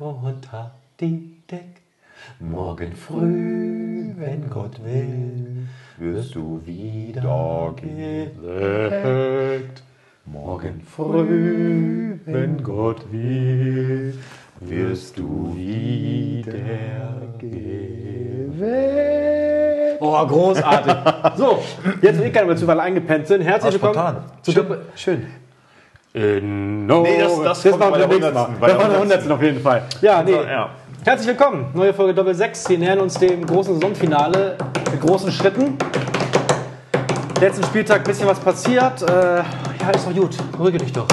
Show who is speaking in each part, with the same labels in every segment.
Speaker 1: Fräulein besteckt.
Speaker 2: Schlüpfe unter die Deck. Morgen früh, wenn Gott will,
Speaker 1: Wirst du wieder geweckt.
Speaker 2: Morgen früh, wenn Gott will,
Speaker 1: wirst du wieder
Speaker 2: geweckt. Oh, großartig. So, jetzt will ich keiner mehr zu, weil eingepennt sind. Herzlich willkommen
Speaker 1: spontan.
Speaker 2: zu
Speaker 1: Schön. Schön.
Speaker 2: No.
Speaker 1: Nee, das- das
Speaker 2: das
Speaker 1: kommt bei
Speaker 2: wir
Speaker 1: der
Speaker 2: nächstes Mal.
Speaker 1: 100. Bei
Speaker 2: Das
Speaker 1: der
Speaker 2: machen wir 100. auf jeden Fall. Ja, nee.
Speaker 1: Ja.
Speaker 2: Herzlich willkommen. Neue Folge Doppel 6. Wir nähern uns dem großen Saisonfinale mit großen Schritten. Letzten Spieltag ein bisschen was passiert. Äh, ja, ist doch gut. Beruhige dich doch.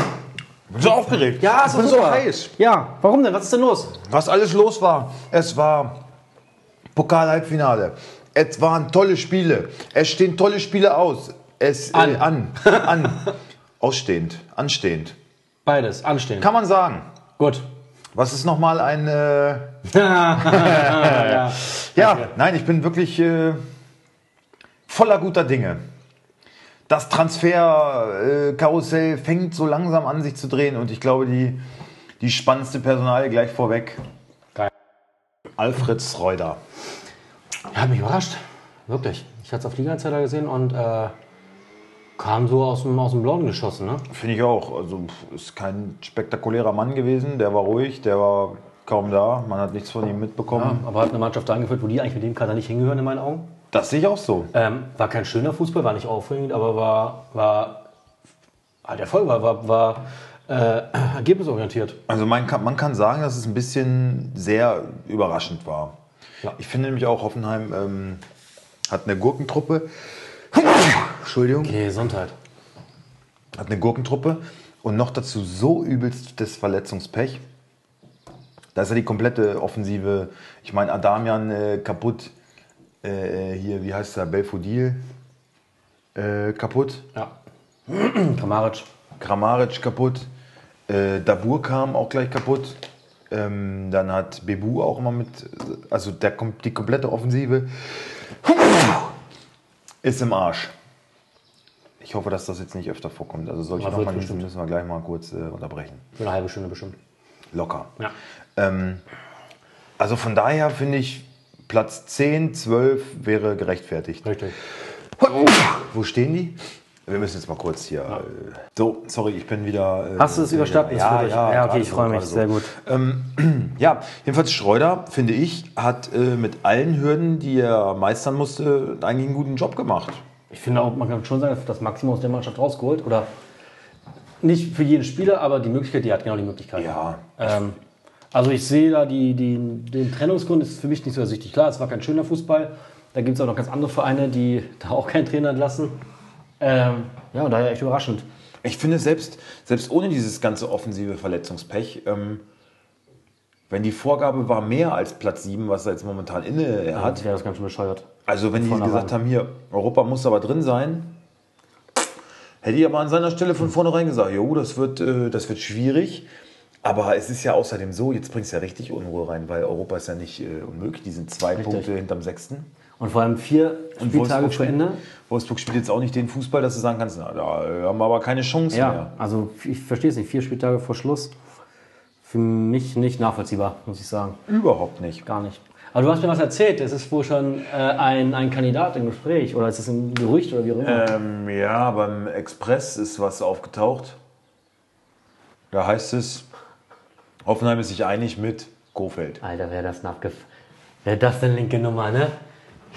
Speaker 1: Bin so aufgeregt.
Speaker 2: Ja,
Speaker 1: ich bin so heiß.
Speaker 2: Ja, warum denn? Was ist denn los?
Speaker 1: Was alles los war. Es war Pokal-Halbfinale. Es waren tolle Spiele. Es stehen tolle Spiele aus. Es
Speaker 2: An.
Speaker 1: Äh, an. An. Ausstehend. Anstehend.
Speaker 2: Beides. Anstehen.
Speaker 1: Kann man sagen.
Speaker 2: Gut.
Speaker 1: Was ist nochmal ein. Äh,
Speaker 2: ja.
Speaker 1: ja, nein, ich bin wirklich äh, voller guter Dinge. Das Transferkarussell fängt so langsam an, sich zu drehen und ich glaube, die, die spannendste Personalie gleich vorweg.
Speaker 2: Geil.
Speaker 1: Alfred Schreuder.
Speaker 2: Ja, hat mich überrascht. Wirklich. Ich hatte es auf Liga-Zeller gesehen und äh, kam so aus dem, aus dem Blauen geschossen. Ne?
Speaker 1: Finde ich auch. Also ist kein spektakulärer Mann gewesen. Der war ruhig, der war kaum da. Man hat nichts von ihm mitbekommen.
Speaker 2: Aber hat eine Mannschaft eingeführt, wo die eigentlich mit dem Kader nicht hingehören, in meinen Augen.
Speaker 1: Das sehe ich auch so.
Speaker 2: Ähm, war kein schöner Fußball, war nicht aufregend, aber war, war halt Erfolg, war, war, war äh, ergebnisorientiert.
Speaker 1: Also man kann, man kann sagen, dass es ein bisschen sehr überraschend war.
Speaker 2: Ja.
Speaker 1: Ich finde nämlich auch, Hoffenheim ähm, hat eine Gurkentruppe. Entschuldigung.
Speaker 2: Gesundheit.
Speaker 1: Hat eine Gurkentruppe und noch dazu so übelst das Verletzungspech. Da ist ja die komplette Offensive. Ich meine, Adamian äh, kaputt. Äh, hier, wie heißt der? Belfodil äh, kaputt.
Speaker 2: Ja. Kramaric.
Speaker 1: Kramaric kaputt. Äh, Dabur kam auch gleich kaputt. Ähm, dann hat Bebu auch immer mit. Also der, die komplette Offensive ist im Arsch. Ich hoffe, dass das jetzt nicht öfter vorkommt. Also solche nochmal müssen wir gleich mal kurz äh, unterbrechen.
Speaker 2: Für eine halbe Stunde bestimmt.
Speaker 1: Locker.
Speaker 2: Ja.
Speaker 1: Ähm, also von daher finde ich, Platz 10, 12 wäre gerechtfertigt.
Speaker 2: Richtig.
Speaker 1: Wo stehen die? Wir müssen jetzt mal kurz hier. Äh, so, sorry, ich bin wieder. Äh,
Speaker 2: Hast du es überstanden?
Speaker 1: Ja, ja,
Speaker 2: ja okay, ich freue mich.
Speaker 1: so.
Speaker 2: Sehr gut.
Speaker 1: Ähm, ja, jedenfalls Schreuder, finde ich, hat äh, mit allen Hürden, die er meistern musste, eigentlich einen guten Job gemacht.
Speaker 2: Ich finde auch, man kann schon sagen, dass das Maximum aus der Mannschaft rausgeholt. Oder nicht für jeden Spieler, aber die Möglichkeit, die hat genau die Möglichkeit.
Speaker 1: Ja.
Speaker 2: Ähm, also ich sehe da die, die, den Trennungsgrund ist für mich nicht so ersichtlich. Klar, es war kein schöner Fußball. Da gibt es auch noch ganz andere Vereine, die da auch keinen Trainer entlassen. Ähm, ja, und daher echt überraschend.
Speaker 1: Ich finde, selbst, selbst ohne dieses ganze offensive Verletzungspech, ähm, wenn die Vorgabe war mehr als Platz 7, was er jetzt momentan inne hat,
Speaker 2: Hat wäre das ganz schön bescheuert.
Speaker 1: Also wenn die gesagt haben, hier, Europa muss aber drin sein, hätte ich aber an seiner Stelle von vornherein gesagt, jo, das wird, äh, das wird schwierig. Aber es ist ja außerdem so, jetzt bringst du ja richtig Unruhe rein, weil Europa ist ja nicht äh, unmöglich. Die sind zwei
Speaker 2: Richtig.
Speaker 1: Punkte hinterm Sechsten.
Speaker 2: Und vor allem vier Spieltage vor Ende.
Speaker 1: Wolfsburg spielt jetzt auch nicht den Fußball, dass du sagen kannst, na, da haben wir aber keine Chance
Speaker 2: Ja,
Speaker 1: mehr.
Speaker 2: also ich verstehe es nicht. Vier Spieltage vor Schluss. Für mich nicht nachvollziehbar, muss ich sagen.
Speaker 1: Überhaupt nicht.
Speaker 2: Gar nicht. Aber du hast mir was erzählt. Es ist wohl schon äh, ein, ein Kandidat im Gespräch. Oder ist es ein Gerücht oder wie auch immer?
Speaker 1: Ähm, ja, beim Express ist was aufgetaucht. Da heißt es, Hoffenheim ist sich einig mit Kofeld.
Speaker 2: Alter, wäre das. Wäre das denn linke Nummer, ne?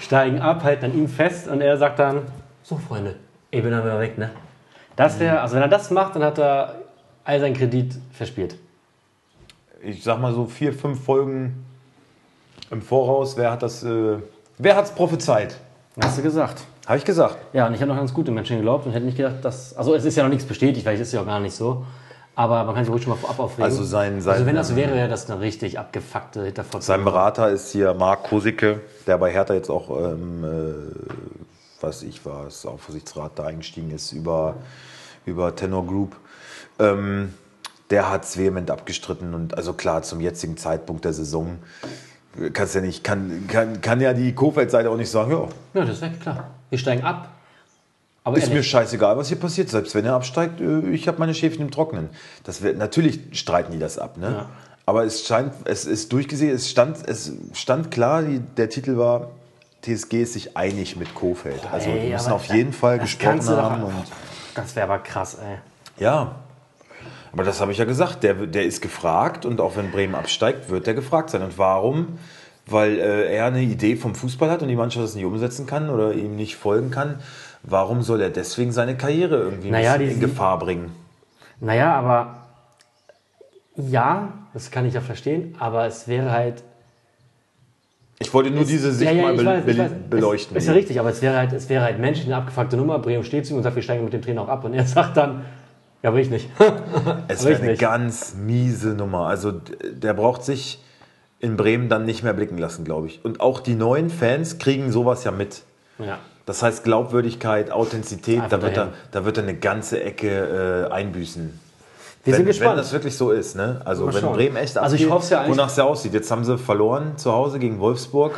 Speaker 2: Steigen ab, halten an ihm fest und er sagt dann, so Freunde, ich bin dann wieder weg, ne? Das wäre, also wenn er das macht, dann hat er all seinen Kredit verspielt.
Speaker 1: ich sag mal so vier, fünf Folgen im Voraus, wer hat das, äh, wer hat's prophezeit?
Speaker 2: Hast du gesagt.
Speaker 1: Habe ich gesagt.
Speaker 2: Ja, und ich habe noch ganz gute Menschen geglaubt und hätte nicht gedacht, dass. Also, es ist ja noch nichts bestätigt, vielleicht ist es ja auch gar nicht so. Aber man kann sich ruhig schon mal vorab aufregen.
Speaker 1: Also sein- sein-
Speaker 2: also wenn das wäre, wäre das eine richtig abgefuckte Hinterfotze.
Speaker 1: Sein Berater ist hier Marc Kosicke, der bei Hertha jetzt auch, ähm, äh, was ich war, ist Aufsichtsrat da eingestiegen ist über, über Tenor Group. Ähm, der hat es vehement abgestritten und also klar, zum jetzigen Zeitpunkt der Saison kannst ja nicht, kann, kann, kann ja die Kofeld-Seite auch nicht sagen, ja,
Speaker 2: Ja, das ist weg, klar. Wir steigen ab. Aber
Speaker 1: ist mir scheißegal, was hier passiert. Selbst wenn er absteigt, äh, ich habe meine Schäfchen im Trocknen. Das wird, natürlich streiten die das ab. Ne?
Speaker 2: Ja.
Speaker 1: Aber es scheint, es ist durchgesehen, es stand, es stand klar, die, der Titel war, TSG ist sich einig mit Kofeld. Also
Speaker 2: ey,
Speaker 1: die müssen
Speaker 2: aber
Speaker 1: auf jeden Fall
Speaker 2: das
Speaker 1: gesprochen
Speaker 2: doch-
Speaker 1: haben. Und,
Speaker 2: das wäre aber krass, ey.
Speaker 1: ja, aber das habe ich ja gesagt. Der, der ist gefragt und auch wenn Bremen absteigt, wird der gefragt sein. Und warum? Weil äh, er eine Idee vom Fußball hat und die Mannschaft das nicht umsetzen kann oder ihm nicht folgen kann. Warum soll er deswegen seine Karriere irgendwie
Speaker 2: Naja, die-
Speaker 1: in Gefahr bringen?
Speaker 2: Naja, aber ja, das kann ich ja verstehen, aber es wäre halt.
Speaker 1: Ich wollte nur diese Sicht
Speaker 2: ja, ja,
Speaker 1: mal be
Speaker 2: weiß,
Speaker 1: be beleuchten.
Speaker 2: Ist, ist ja richtig, aber es wäre halt, es wäre halt menschlich eine abgefuckte Nummer. Bremen steht zu ihm und sagt, wir steigen mit dem Trainer auch ab. Und er sagt dann, ja, will ich nicht.
Speaker 1: Es wäre eine
Speaker 2: nicht.
Speaker 1: ganz miese Nummer. Also der braucht sich in Bremen dann nicht mehr blicken lassen, glaube ich. Und auch die neuen Fans kriegen sowas ja mit.
Speaker 2: Ja.
Speaker 1: Das heißt Glaubwürdigkeit, Authentizität, da wird, er, da wird er eine ganze Ecke äh, einbüßen.
Speaker 2: Wir
Speaker 1: wenn,
Speaker 2: sind gespannt.
Speaker 1: Wenn das wirklich so ist, ne? Also
Speaker 2: Mal
Speaker 1: wenn
Speaker 2: schauen.
Speaker 1: Bremen echt
Speaker 2: Also ich
Speaker 1: abgeht,
Speaker 2: hoff's ja
Speaker 1: wonach es ja aussieht. Jetzt haben sie verloren zu Hause gegen Wolfsburg.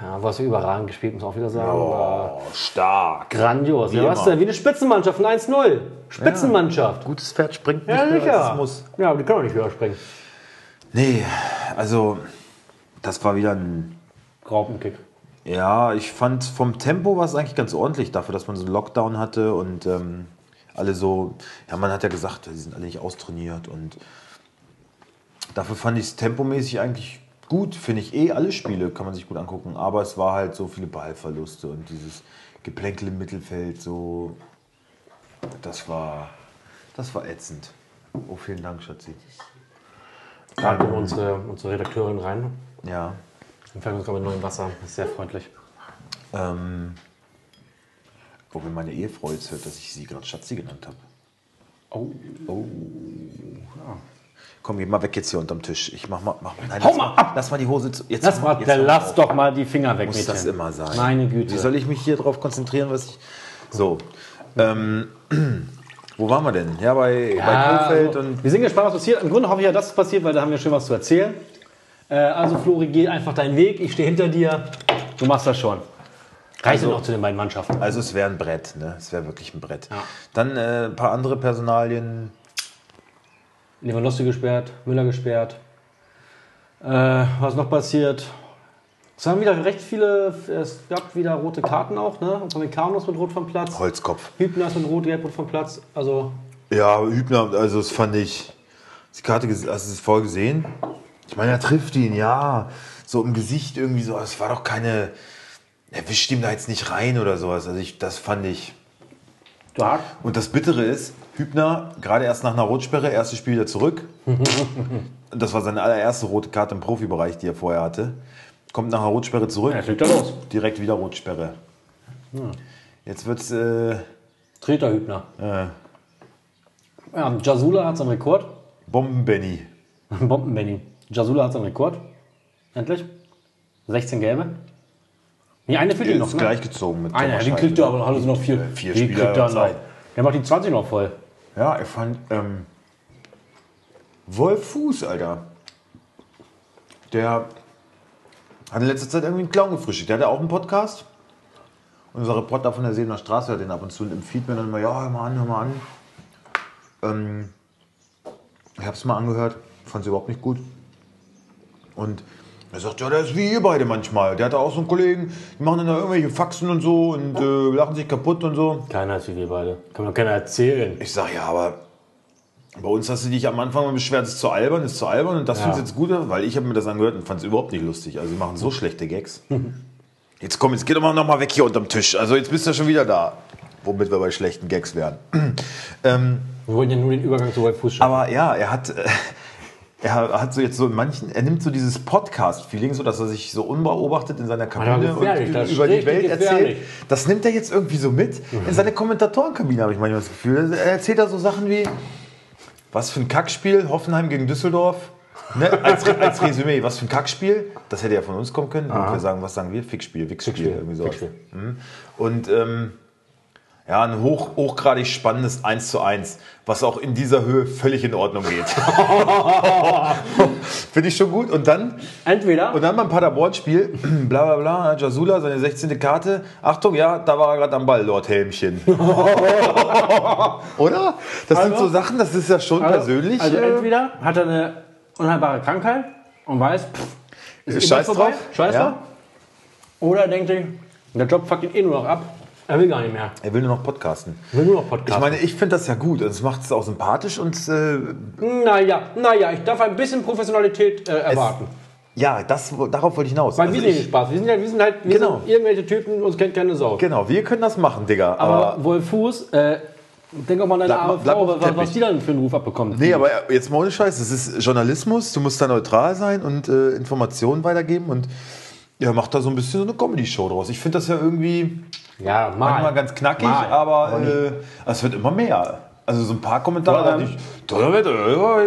Speaker 2: ja, du hast ja überragend gespielt, muss man auch wieder sagen.
Speaker 1: Oh, stark.
Speaker 2: Grandios.
Speaker 1: Wie
Speaker 2: Ja, was denn? Wie eine Spitzenmannschaft, ein 1-0. Spitzenmannschaft.
Speaker 1: Gutes Pferd springt nicht
Speaker 2: Ja,
Speaker 1: höher,
Speaker 2: sicher.
Speaker 1: es muss.
Speaker 2: Ja, aber die können auch nicht höher springen.
Speaker 1: Nee, also das war wieder ein
Speaker 2: Graupenkick.
Speaker 1: Ja, ich fand vom Tempo war es eigentlich ganz ordentlich dafür, dass man so einen Lockdown hatte und ähm, alle so, ja, man hat ja gesagt, die sind alle nicht austrainiert und dafür fand ich es tempomäßig eigentlich gut, finde ich eh alle Spiele, kann man sich gut angucken, aber es war halt so viele Ballverluste und dieses Geplänkel im Mittelfeld, so, das war, das war ätzend. Oh, vielen Dank, Schatzi.
Speaker 2: Da kommt unsere, unsere Redakteurin rein.
Speaker 1: Ja,
Speaker 2: Wir fangen uns gerade mit neuem Wasser. Das ist sehr freundlich.
Speaker 1: ähm, wo mir meine Ehefrau jetzt hört, dass ich sie gerade Schatzi genannt habe.
Speaker 2: Oh.
Speaker 1: Komm, geh mal weg jetzt hier unterm Tisch. Ich mach mal. Mach, nein,
Speaker 2: Hau
Speaker 1: lass
Speaker 2: mal ab!
Speaker 1: Lass mal die Hose zu. Jetzt
Speaker 2: Lass, mal,
Speaker 1: jetzt mal
Speaker 2: lass doch mal die Finger weg,
Speaker 1: Muss
Speaker 2: Mädchen.
Speaker 1: das immer sein.
Speaker 2: Meine
Speaker 1: Wie
Speaker 2: Güte.
Speaker 1: soll ich mich hier drauf konzentrieren, was ich. So. Ähm, wo waren wir denn? Ja, bei, bei
Speaker 2: Ja,
Speaker 1: Kofeld
Speaker 2: also,
Speaker 1: und.
Speaker 2: wir sind gespannt, was passiert. Im Grunde hoffe ich ja, dass es passiert, weil da haben wir schön was zu erzählen. Äh, also, Flori, geh einfach deinen Weg. Ich stehe hinter dir. Du machst das schon. Reicht
Speaker 1: Also-
Speaker 2: auch zu den beiden Mannschaften?
Speaker 1: Also es wäre ein Brett, ne? Es wäre wirklich ein Brett.
Speaker 2: Ja.
Speaker 1: Dann äh, ein paar andere Personalien.
Speaker 2: Lewandowski gesperrt, Müller gesperrt. Äh, was noch passiert? Es haben wieder recht viele, es gab wieder rote Karten auch, ne? Und Upamecano ist mit Rot vom Platz.
Speaker 1: Holzkopf.
Speaker 2: Hübner ist mit Rot, Gelb, Rot vom Platz. Also,
Speaker 1: Ja, Hübner, also das fand ich. Die Karte, hast du es voll gesehen? Ich meine, er trifft ihn, ja. So im Gesicht irgendwie so. Es war doch keine. Er wischt ihm da jetzt nicht rein oder sowas. Also ich, das fand ich.
Speaker 2: stark.
Speaker 1: Und das Bittere ist, Hübner, gerade erst nach einer Rotsperre, erstes Spiel wieder zurück. das war seine allererste rote Karte im Profibereich, die er vorher hatte. Kommt nach einer Rotsperre zurück,
Speaker 2: Ja, fliegt er los.
Speaker 1: direkt wieder Rotsperre. Jetzt wird's. Äh,
Speaker 2: Treter Hübner.
Speaker 1: äh,
Speaker 2: Ja, Jasula hat seinen Rekord.
Speaker 1: Bomben-Benny.
Speaker 2: Bomben-Benny. Jasula hat seinen Rekord. Endlich. 16 gelbe. Nee, eine fehlt ihm noch.
Speaker 1: Ist
Speaker 2: Ne?
Speaker 1: gleichgezogen mit
Speaker 2: Eine, die kriegt er, aber hallo sind noch vier.
Speaker 1: vier
Speaker 2: die
Speaker 1: Spieler
Speaker 2: kriegt er noch. Der macht die 20 noch voll.
Speaker 1: Ja, er fand ähm, Wolf Fuß, Alter. Der hat in letzter Zeit irgendwie einen Clown gefrühstückt. Der hat ja auch einen Podcast. Unser Reporter von der Sebener Straße hört den ab und zu und empfiehlt mir dann immer, ja, hör mal an, hör mal an. Ähm, ich habe es mal angehört, fand es überhaupt nicht gut. Und er sagt, ja, der ist wie ihr beide manchmal. Der hat auch so einen Kollegen, die machen dann da irgendwelche Faxen und so und äh, lachen sich kaputt und so.
Speaker 2: Keiner ist wie wir beide. Kann doch keiner erzählen.
Speaker 1: Ich sag ja, aber bei uns hast du dich am Anfang mal beschwert, es ist zu albern, es ist zu albern und das
Speaker 2: Ja.
Speaker 1: findest du jetzt gut, weil ich habe mir das angehört und fand es überhaupt nicht lustig. Also sie machen so schlechte Gags. Jetzt komm, jetzt geh doch mal noch mal weg hier unterm Tisch. Also jetzt bist du ja schon wieder da. Womit wir bei schlechten Gags wären. ähm,
Speaker 2: Wir wollten ja nur den Übergang zu Wolf Fuß schaffen.
Speaker 1: aber ja, er hat, äh, er hat so jetzt so in manchen, er nimmt so dieses Podcast-Feeling, so dass er sich so unbeobachtet in seiner Kabine und über die Welt erzählt. Das nimmt er jetzt irgendwie so mit. In seine Kommentatorenkabine habe ich manchmal das Gefühl. Er erzählt da so Sachen wie, was für ein Kackspiel, Hoffenheim gegen Düsseldorf. Ne? Als, als Resümee, was für ein Kackspiel. Das hätte ja von uns kommen können. Und wir sagen, was sagen wir? Fickspiel, Wichsspiel,
Speaker 2: Fickspiel,
Speaker 1: irgendwie sowas.
Speaker 2: Fickspiel.
Speaker 1: Mhm. Und ähm, Ja, ein hoch, hochgradig spannendes 1 zu 1, was auch in dieser Höhe völlig in Ordnung geht. Finde ich schon gut. Und dann,
Speaker 2: Entweder.
Speaker 1: und dann beim Paderborn-Spiel, bla bla bla, Jasula, seine 16. Karte. Achtung, ja, da war er gerade am Ball, Lord Helmchen. Oder? Das sind
Speaker 2: Also-
Speaker 1: so Sachen, das ist ja schon
Speaker 2: also,
Speaker 1: persönlich.
Speaker 2: Also
Speaker 1: äh,
Speaker 2: entweder hat er eine unheilbare Krankheit und weiß, pff, ist
Speaker 1: Scheiß drauf.
Speaker 2: Scheiß
Speaker 1: Ja.
Speaker 2: drauf. Oder er denkt sich, der Job fuckt ihn eh nur noch ab. Er will gar nicht mehr.
Speaker 1: er will nur noch podcasten.
Speaker 2: Will nur noch Podcast.
Speaker 1: Ich meine, ich finde das ja gut. Es macht es auch sympathisch und äh,
Speaker 2: naja, naja, ich darf ein bisschen Professionalität äh, erwarten.
Speaker 1: ja, das, darauf wollte ich hinaus.
Speaker 2: Weil
Speaker 1: Also
Speaker 2: wir
Speaker 1: ich,
Speaker 2: Spaß. Wir sind, halt, wir sind halt wir
Speaker 1: Genau.
Speaker 2: sind irgendwelche Typen, uns kennt keine Sau.
Speaker 1: genau, wir können das machen, Digga.
Speaker 2: Aber
Speaker 1: Aber,
Speaker 2: Wolf Fuß, äh, denk auch mal an deine arme Frau, was, was die dann für einen Ruf abbekommt.
Speaker 1: nee, aber jetzt mal ohne Scheiß, das ist Journalismus. Du musst da neutral sein und äh, Informationen weitergeben und ja, macht da so ein bisschen so eine Comedy-Show draus. Ich finde das ja irgendwie
Speaker 2: ja, mal.
Speaker 1: manchmal ganz knackig,
Speaker 2: Mal.
Speaker 1: aber äh, es wird immer mehr. Also so ein paar Kommentare,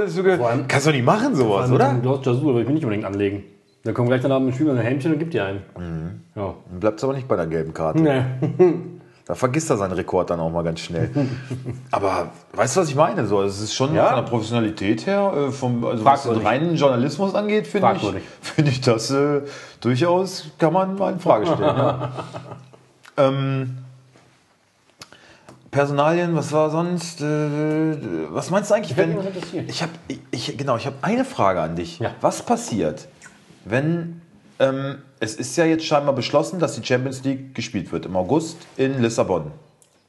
Speaker 1: sogar-
Speaker 2: allem-
Speaker 1: kannst du nicht machen sowas, oder?
Speaker 2: Hast Jasur, würde ich mir nicht unbedingt anlegen. Da kommt gleich danach ein mit einem Helmchen und gibt dir einen.
Speaker 1: Mhm.
Speaker 2: Ja.
Speaker 1: Dann bleibt es aber nicht bei der gelben Karte.
Speaker 2: Nee.
Speaker 1: Da vergisst er seinen Rekord dann auch mal ganz schnell. Aber weißt du, was ich meine? So, es ist schon
Speaker 2: Ja.
Speaker 1: von der Professionalität her, äh, vom, also was den reinen Journalismus angeht, finde ich, finde ich das äh, durchaus, kann man mal in Frage stellen. ja. ähm, Personalien, was war sonst? Äh, was meinst du eigentlich, wenn ich habe ich, genau, ich habe eine Frage an dich.
Speaker 2: Ja.
Speaker 1: Was passiert, wenn ähm, es ist ja jetzt scheinbar beschlossen, dass die Champions League gespielt wird im August in Lissabon.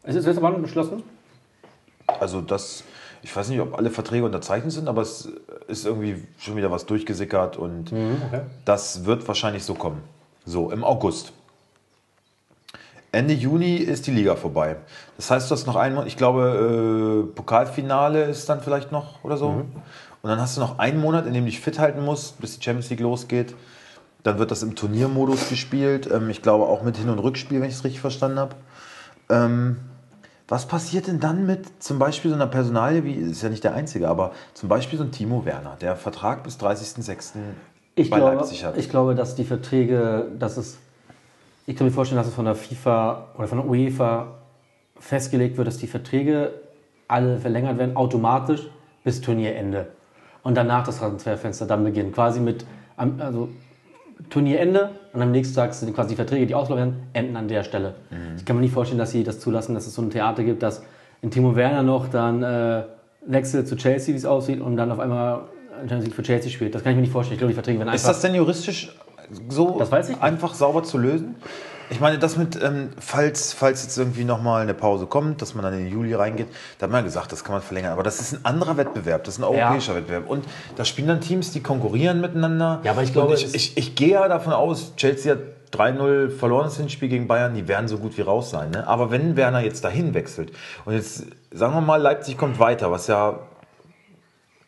Speaker 2: Ist es jetzt aber beschlossen?
Speaker 1: Also das, ich weiß nicht, ob alle Verträge unterzeichnet sind, aber es ist irgendwie schon wieder was durchgesickert und
Speaker 2: okay.
Speaker 1: das wird wahrscheinlich so kommen. So, im August. Ende Juni ist die Liga vorbei. Das heißt, du hast noch einen Monat, ich glaube, äh, Pokalfinale ist dann vielleicht noch oder so. Und dann hast du noch einen Monat, in dem du dich fit halten musst, bis die Champions League losgeht. Dann wird das im Turniermodus gespielt. Ähm, ich glaube auch mit Hin- und Rückspiel, wenn ich es richtig verstanden habe. Ähm, was passiert denn dann mit zum Beispiel so einer Personalie, wie ist ja nicht der einzige, aber zum Beispiel so ein Timo Werner, der Vertrag bis 30.06.
Speaker 2: Ich
Speaker 1: bei
Speaker 2: glaube,
Speaker 1: Leipzig hat?
Speaker 2: ich glaube, dass die Verträge, dass es, ich kann mir vorstellen, dass es von der FIFA oder von der UEFA festgelegt wird, dass die Verträge alle verlängert werden, automatisch bis Turnierende. Und danach das Transferfenster dann beginnt. Quasi mit, also Turnierende und am nächsten Tag sind quasi die Verträge, die auslaufen werden, enden an der Stelle.
Speaker 1: Mhm.
Speaker 2: Ich kann mir nicht vorstellen, dass sie das zulassen, dass es so ein Theater gibt, dass in Timo Werner noch dann äh, wechselt zu Chelsea, wie es aussieht, und dann auf einmal Champions League für Chelsea spielt. Das kann ich mir nicht vorstellen. Ich glaube, die Verträge werden
Speaker 1: Ist
Speaker 2: einfach.
Speaker 1: das denn juristisch so
Speaker 2: Das weiß ich nicht.
Speaker 1: einfach sauber zu lösen? Ich meine, das mit, ähm, falls, falls jetzt irgendwie nochmal eine Pause kommt, dass man dann in den Juli reingeht, da hat man ja gesagt, das kann man verlängern. Aber das ist ein anderer Wettbewerb, das ist ein europäischer Wettbewerb. Und da spielen dann Teams, die konkurrieren miteinander.
Speaker 2: Ja, aber ich glaube,
Speaker 1: ich, ich, ich gehe ja davon aus, Chelsea hat 3-0 verloren das Hinspiel gegen Bayern, die werden so gut wie raus sein. Ne? Aber wenn Werner jetzt dahin wechselt und jetzt, sagen wir mal, Leipzig kommt weiter, was ja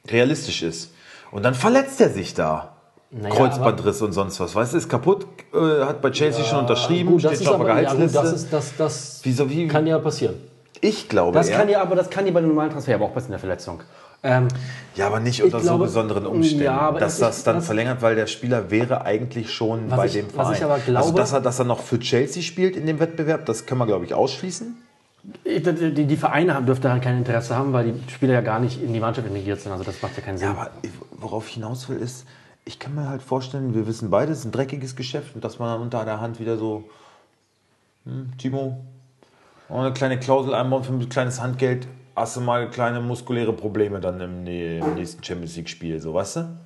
Speaker 1: realistisch ist, und dann verletzt er sich da.
Speaker 2: Naja,
Speaker 1: Kreuzbandriss und sonst was. Weißt du, ist kaputt, äh, hat bei Chelsea schon unterschrieben,
Speaker 2: Gut, das
Speaker 1: steht schon auf der
Speaker 2: aber, ja, gut,
Speaker 1: Gehaltsliste.
Speaker 2: das, ist, das, das
Speaker 1: Wieso, wie?
Speaker 2: kann ja passieren.
Speaker 1: ich glaube
Speaker 2: Das
Speaker 1: eher.
Speaker 2: kann ja, aber das kann ja bei einem normalen Transfer, aber auch bei einer Verletzung. Ähm,
Speaker 1: ja, aber nicht unter so
Speaker 2: glaube-
Speaker 1: besonderen Umständen.
Speaker 2: Ja,
Speaker 1: dass
Speaker 2: es
Speaker 1: das dann
Speaker 2: was-
Speaker 1: verlängert, weil der Spieler wäre eigentlich schon
Speaker 2: Was
Speaker 1: bei
Speaker 2: ich-
Speaker 1: dem
Speaker 2: was
Speaker 1: Verein.
Speaker 2: ich aber
Speaker 1: also,
Speaker 2: glaube-
Speaker 1: dass er, dass er noch für Chelsea spielt in dem Wettbewerb, das können wir, glaube ich, ausschließen.
Speaker 2: ich- die, die Vereine haben, dürften halt kein Interesse haben, weil die Spieler ja gar nicht in die Mannschaft integriert sind. Also das macht ja keinen Sinn.
Speaker 1: Ja, aber ich- worauf ich hinaus will, ist, ich kann mir halt vorstellen, wir wissen beide, es ist ein dreckiges Geschäft und dass man dann unter der Hand wieder so, hm, Timo, eine kleine Klausel einbauen für ein kleines Handgeld, hast du mal kleine muskuläre Probleme dann im, im nächsten Champions League-Spiel, so weißt du?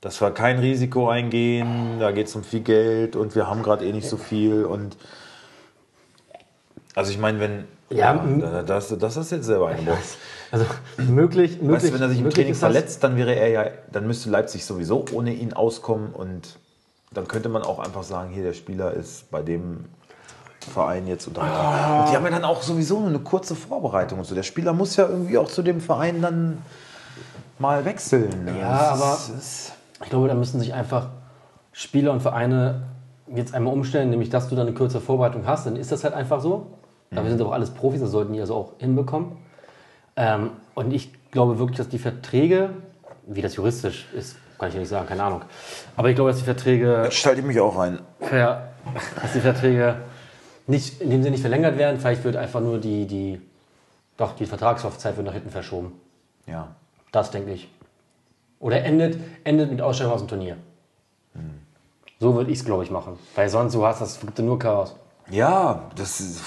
Speaker 1: Dass wir kein Risiko eingehen, da geht es um viel Geld und wir haben gerade eh nicht so viel und also ich meine, wenn
Speaker 2: Ja,
Speaker 1: ja, das, das hast du jetzt selber eingebaut.
Speaker 2: Also möglich, möglich.
Speaker 1: Weißt wenn er sich im Training verletzt, dann wäre er ja, dann müsste Leipzig sowieso ohne ihn auskommen und dann könnte man auch einfach sagen, hier der Spieler ist bei dem Verein jetzt unter Vertrag. Und die haben ja dann auch sowieso nur eine kurze Vorbereitung und so. Der Spieler muss ja irgendwie auch zu dem Verein dann mal wechseln.
Speaker 2: Ja,
Speaker 1: Das
Speaker 2: aber-
Speaker 1: ist- ist-
Speaker 2: Ich glaube, da müssen sich einfach Spieler und Vereine jetzt einmal umstellen, nämlich dass du dann eine kürzere Vorbereitung hast, dann ist das halt einfach so. Dafür sind aber alles Profis, das sollten die also auch hinbekommen. Ähm, und ich glaube wirklich, dass die Verträge, wie das juristisch ist, kann ich ja nicht sagen, keine Ahnung. Aber ich glaube, dass die Verträge,
Speaker 1: Jetzt schalte ich mich auch ein.
Speaker 2: ver, dass die Verträge nicht, indem sie nicht verlängert werden, vielleicht wird einfach nur die, die, doch, die Vertragslaufzeit wird nach hinten verschoben.
Speaker 1: Ja.
Speaker 2: Das denke ich. Oder endet, endet mit Ausstellung aus dem Turnier. So würde ich es, glaube ich, machen. Weil sonst, du hast das gibt nur Chaos.
Speaker 1: Ja, das ist.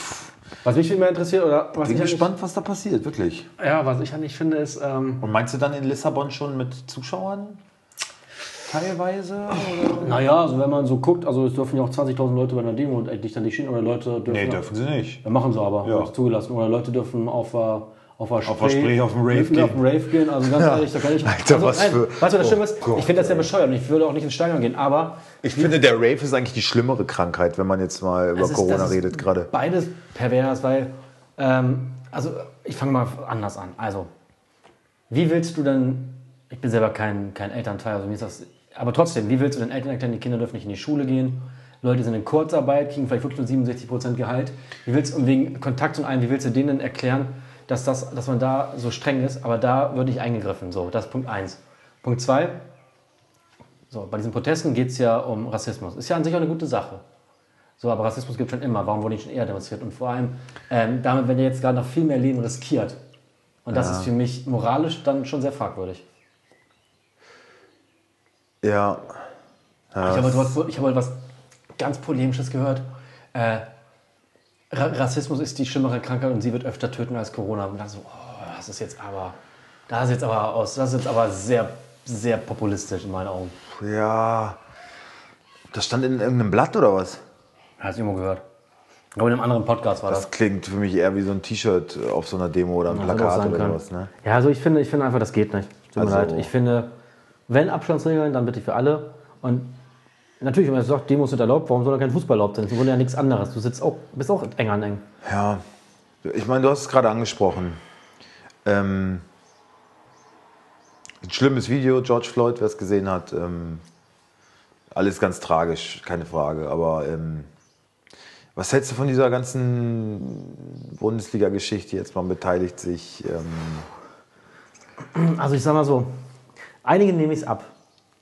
Speaker 2: Was mich viel mehr interessiert, oder was
Speaker 1: Bin
Speaker 2: ich
Speaker 1: gespannt, was da passiert, wirklich.
Speaker 2: Nicht, ja, was ich halt nicht finde, ist, ähm,
Speaker 1: Und meinst du dann in Lissabon schon mit Zuschauern? Teilweise? Oder?
Speaker 2: naja, also wenn man so guckt, also es dürfen ja auch 20.000 Leute bei einer Demo und eigentlich dann nicht stehen, oder Leute dürfen.
Speaker 1: Nee,
Speaker 2: ja-
Speaker 1: dürfen sie nicht.
Speaker 2: Ja, machen sie aber,
Speaker 1: Ja.
Speaker 2: ja. ist zugelassen. Oder Leute dürfen auf der auf der
Speaker 1: Auf der Spree, auf dem Rave gehen.
Speaker 2: auf den Rave gehen. Also ganz ehrlich, da kann ich.
Speaker 1: Alter,
Speaker 2: also,
Speaker 1: was für-
Speaker 2: Weißt du, das Schlimme
Speaker 1: Oh
Speaker 2: ist?
Speaker 1: Gott,
Speaker 2: ich finde das ja bescheuert und ich würde auch nicht ins Stadion gehen. Aber
Speaker 1: Ich finde, der Rave ist eigentlich die schlimmere Krankheit, wenn man jetzt mal über
Speaker 2: ist-
Speaker 1: Corona redet gerade.
Speaker 2: Beides pervers, weil. Ähm, also, ich fange mal anders an. Also, wie willst du denn. Ich bin selber kein, kein Elternteil, also mir ist das. Aber trotzdem, wie willst du denn Eltern erklären, die Kinder dürfen nicht in die Schule gehen? Leute sind in Kurzarbeit, kriegen vielleicht wirklich nur 67% Gehalt. Wie willst du, und wegen Kontakt und allem, wie willst du denen erklären, dass, das, dass man da so streng ist? Aber da würde ich eingegriffen. So, das ist Punkt 1. Punkt 2. So, bei diesen Protesten geht es ja um Rassismus. Ist ja an sich auch eine gute Sache. So, aber Rassismus gibt es schon immer. Warum wurde nicht schon eher demonstriert? Und vor allem, ähm, damit werden ja jetzt gerade noch viel mehr Leben riskiert. Und das ist für mich moralisch dann schon sehr fragwürdig.
Speaker 1: Ja.
Speaker 2: ich habe heute, was- ich habe heute was ganz Polemisches gehört. Äh, Rassismus ist die schlimmere Krankheit und sie wird öfter töten als Corona. Und dann so, oh, das ist jetzt aber, das ist jetzt aber aus, das ist jetzt aber sehr, sehr populistisch in meinen Augen.
Speaker 1: Ja. Das stand in irgendeinem Blatt oder was?
Speaker 2: Hast du immer gehört? Aber in einem anderen Podcast war das.
Speaker 1: Das klingt für mich eher wie so ein T-Shirt auf so einer Demo oder ein
Speaker 2: auch
Speaker 1: Plakat oder
Speaker 2: können.
Speaker 1: was. Ne?
Speaker 2: Ja, also ich finde, ich finde einfach, das geht nicht. Tut mir
Speaker 1: Also-
Speaker 2: leid. Ich finde, wenn Abstandsregeln, dann bitte für alle. Und natürlich, wenn man sagt, Demos sind erlaubt, warum soll da kein Fußball erlaubt sein? Es wurde ja nichts anderes. Du sitzt auch, bist auch eng an eng.
Speaker 1: Ja, ich meine, du hast es gerade angesprochen. Ähm, ein schlimmes Video, George Floyd, wer es gesehen hat. Ähm, alles ganz tragisch, keine Frage. Aber ähm, was hältst du von dieser ganzen Bundesliga-Geschichte jetzt? Man beteiligt sich. Ähm,
Speaker 2: Also ich sag mal so, einigen nehme ich es ab.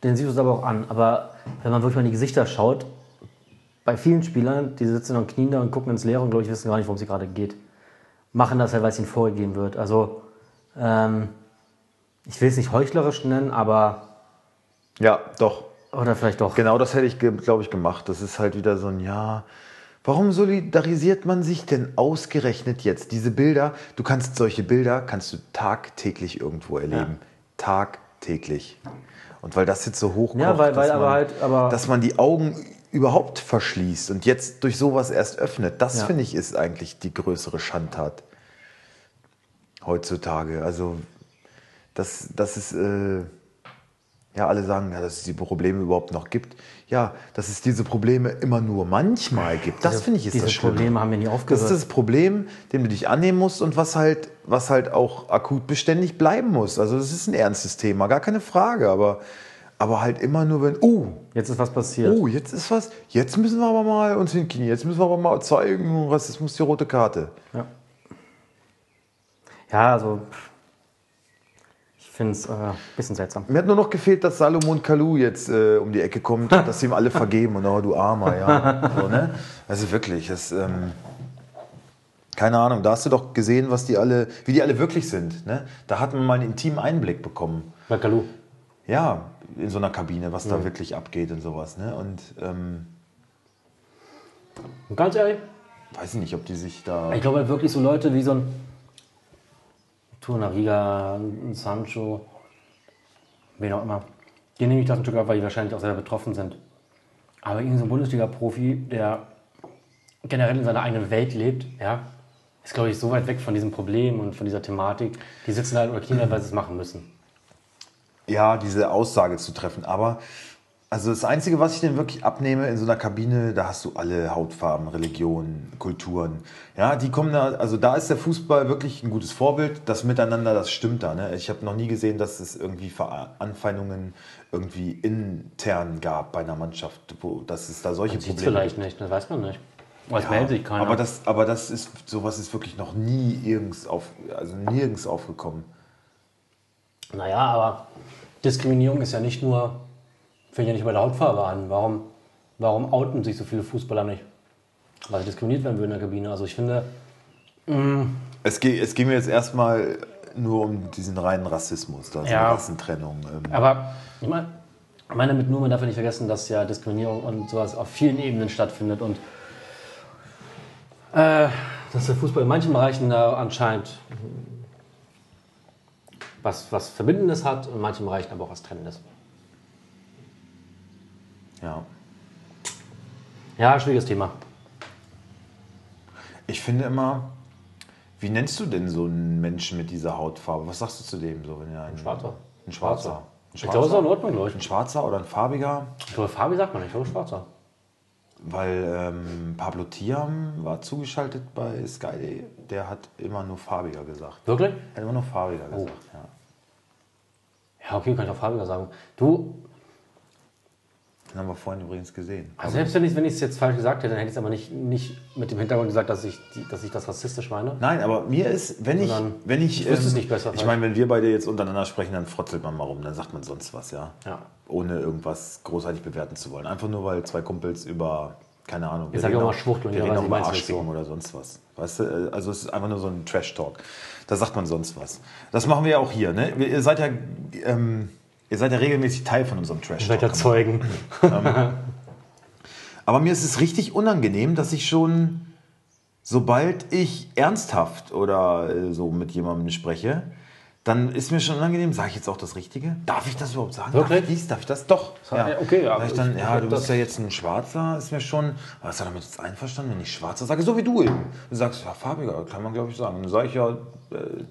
Speaker 2: Den siehst du es aber auch an. Aber wenn man wirklich mal in die Gesichter schaut, bei vielen Spielern, die sitzen und knien da und gucken ins Leere und glaube ich wissen gar nicht, worum es gerade geht. Machen das halt, weil es ihnen vorgegeben wird. Also ähm, ich will es nicht heuchlerisch nennen, aber
Speaker 1: ja, doch.
Speaker 2: oder vielleicht doch.
Speaker 1: Genau das hätte ich, glaube ich, gemacht. Das ist halt wieder so ein Ja. Warum solidarisiert man sich denn ausgerechnet jetzt? Diese Bilder, du kannst solche Bilder, kannst du tagtäglich irgendwo erleben. Tagtäglich. Und weil das jetzt so hoch
Speaker 2: Ja, weil- weil
Speaker 1: man,
Speaker 2: halt-
Speaker 1: dass man die Augen überhaupt verschließt und jetzt durch sowas erst öffnet, das
Speaker 2: Ja.
Speaker 1: finde ich ist eigentlich die größere Schandtat heutzutage. Also das, das ist, äh, ja, alle sagen, ja, dass es die Probleme überhaupt noch gibt. Ja, dass es diese Probleme immer nur manchmal gibt. Das
Speaker 2: Diese-
Speaker 1: finde ich ist
Speaker 2: diese
Speaker 1: das Schlimme.
Speaker 2: Probleme haben wir nie
Speaker 1: Das
Speaker 2: aufgehört.
Speaker 1: ist das Problem, dem du dich annehmen musst und was halt, was halt auch akut beständig bleiben muss. Also das ist ein ernstes Thema, gar keine Frage. Aber, aber halt immer nur, wenn, oh,
Speaker 2: Jetzt ist was passiert.
Speaker 1: oh, jetzt ist was, jetzt müssen wir aber mal uns hinknien, jetzt müssen wir aber mal zeigen, Rassismus die rote Karte.
Speaker 2: Ja, ja also finde es äh, ein bisschen seltsam.
Speaker 1: Mir hat nur noch gefehlt, dass Salomon Kalou jetzt äh, um die Ecke kommt, dass ihm alle vergeben und oh, du Armer, ja. So, ne? Also wirklich, das, ähm, keine Ahnung, da hast du doch gesehen, was die alle, wie die alle wirklich sind. Ne? Da hat man mal einen intimen Einblick bekommen.
Speaker 2: Bei Kalu.
Speaker 1: Ja, in so einer Kabine, was da wirklich abgeht und sowas. Ne? Und ähm,
Speaker 2: Und ganz ehrlich,
Speaker 1: weiß ich nicht, ob die sich da.
Speaker 2: ich glaube halt wirklich so Leute wie so ein Ein Sancho, wen auch immer, die nehme ich das ein Stück ab, weil die wahrscheinlich auch selber betroffen sind. Aber irgendein so Bundesliga-Profi, der generell in seiner eigenen Welt lebt, ja, ist, glaube ich, so weit weg von diesem Problem und von dieser Thematik. Die sitzen halt oder halt, weil sie es machen müssen.
Speaker 1: ja, diese Aussage zu treffen. Aber also das Einzige, was ich denn wirklich abnehme in so einer Kabine, da hast du alle Hautfarben, Religionen, Kulturen. Ja, die kommen da, also da ist der Fußball wirklich ein gutes Vorbild. Das Miteinander, das stimmt da. Ne? Ich habe noch nie gesehen, dass es irgendwie Anfeindungen irgendwie intern gab bei einer Mannschaft, wo dass es da solche
Speaker 2: Sieht
Speaker 1: Probleme
Speaker 2: vielleicht nicht, das weiß man nicht. Aber es
Speaker 1: Ja,
Speaker 2: meldet sich keiner.
Speaker 1: Aber das, aber das ist, sowas ist wirklich noch nie nirgends auf, also nirgends aufgekommen.
Speaker 2: Naja, aber Diskriminierung ist ja nicht nur, fängt ja nicht bei der Hautfarbe an. Warum, warum outen sich so viele Fußballer nicht? weil sie diskriminiert werden würden in der Kabine. Also ich finde,
Speaker 1: Es, geht, es ging mir jetzt erstmal nur um diesen reinen Rassismus, da so
Speaker 2: Ja.
Speaker 1: Rassentrennung. Ähm,
Speaker 2: aber ich meine, meine damit nur, man darf ja nicht vergessen, dass ja Diskriminierung und sowas auf vielen Ebenen stattfindet und äh, dass der Fußball in manchen Bereichen da anscheinend was, was Verbindendes hat und in manchen Bereichen aber auch was Trennendes.
Speaker 1: Ja.
Speaker 2: Ja, schwieriges Thema.
Speaker 1: Ich finde immer, wie nennst du denn so einen Menschen mit dieser Hautfarbe? Was sagst du zu dem so? Wenn er ein,
Speaker 2: Schwarzer.
Speaker 1: Ein Schwarzer. Ein
Speaker 2: Ich glaube, das ist auch in Ordnung, glaube ich.
Speaker 1: Ein Schwarzer oder ein Farbiger?
Speaker 2: Ich glaube, Fabi sagt man nicht, ich glaube, Schwarzer.
Speaker 1: Weil ähm, Pablo Tiam war zugeschaltet bei Sky. Der hat immer nur farbiger gesagt.
Speaker 2: Wirklich?
Speaker 1: Er hat immer nur farbiger
Speaker 2: Oh.
Speaker 1: gesagt, ja.
Speaker 2: Ja, okay, kann ich auch Fabiger sagen. Du,
Speaker 1: Den haben wir vorhin übrigens gesehen.
Speaker 2: also selbst wenn ich es jetzt falsch gesagt hätte, dann hätte ich es aber nicht, nicht mit dem Hintergrund gesagt, dass ich, die, dass ich das rassistisch meine.
Speaker 1: Nein, aber mir ist, wenn ich, wenn ich,
Speaker 2: ich wüsste es nicht besser,
Speaker 1: ich meine, wenn wir beide jetzt untereinander sprechen, dann frotzelt man mal rum, dann sagt man sonst was, ja.
Speaker 2: Ja.
Speaker 1: Ohne irgendwas großartig bewerten zu wollen. Einfach nur, weil zwei Kumpels über, keine Ahnung, wir
Speaker 2: sag ich
Speaker 1: reden
Speaker 2: auch mal Schwuchteln,
Speaker 1: wir reden auch über Arschficken
Speaker 2: so.
Speaker 1: oder sonst was. Weißt du, also es ist einfach nur so ein Trash-Talk. Da sagt man sonst was. Das machen wir ja auch hier, ne? Ihr seid ja, ähm, ihr seid ja regelmäßig Teil von unserem
Speaker 2: Seid
Speaker 1: Trash-Talk.
Speaker 2: ja Zeugen.
Speaker 1: Aber mir ist es richtig unangenehm, dass ich schon, sobald ich ernsthaft oder äh, so mit jemandem spreche, dann ist mir schon unangenehm, sage ich jetzt auch das Richtige? Darf ich das überhaupt sagen? Darf
Speaker 2: Wirklich?
Speaker 1: ich dies? Darf ich das? Doch.
Speaker 2: Ja, okay, ja,
Speaker 1: Sag ich dann,
Speaker 2: ich-
Speaker 1: ja, du bist ja jetzt ein Schwarzer, ist mir schon, was ist er damit jetzt einverstanden, wenn ich Schwarzer sage? So wie du eben. Du sagst, ja, farbiger, kann man glaube ich sagen. Dann sage ich ja, äh,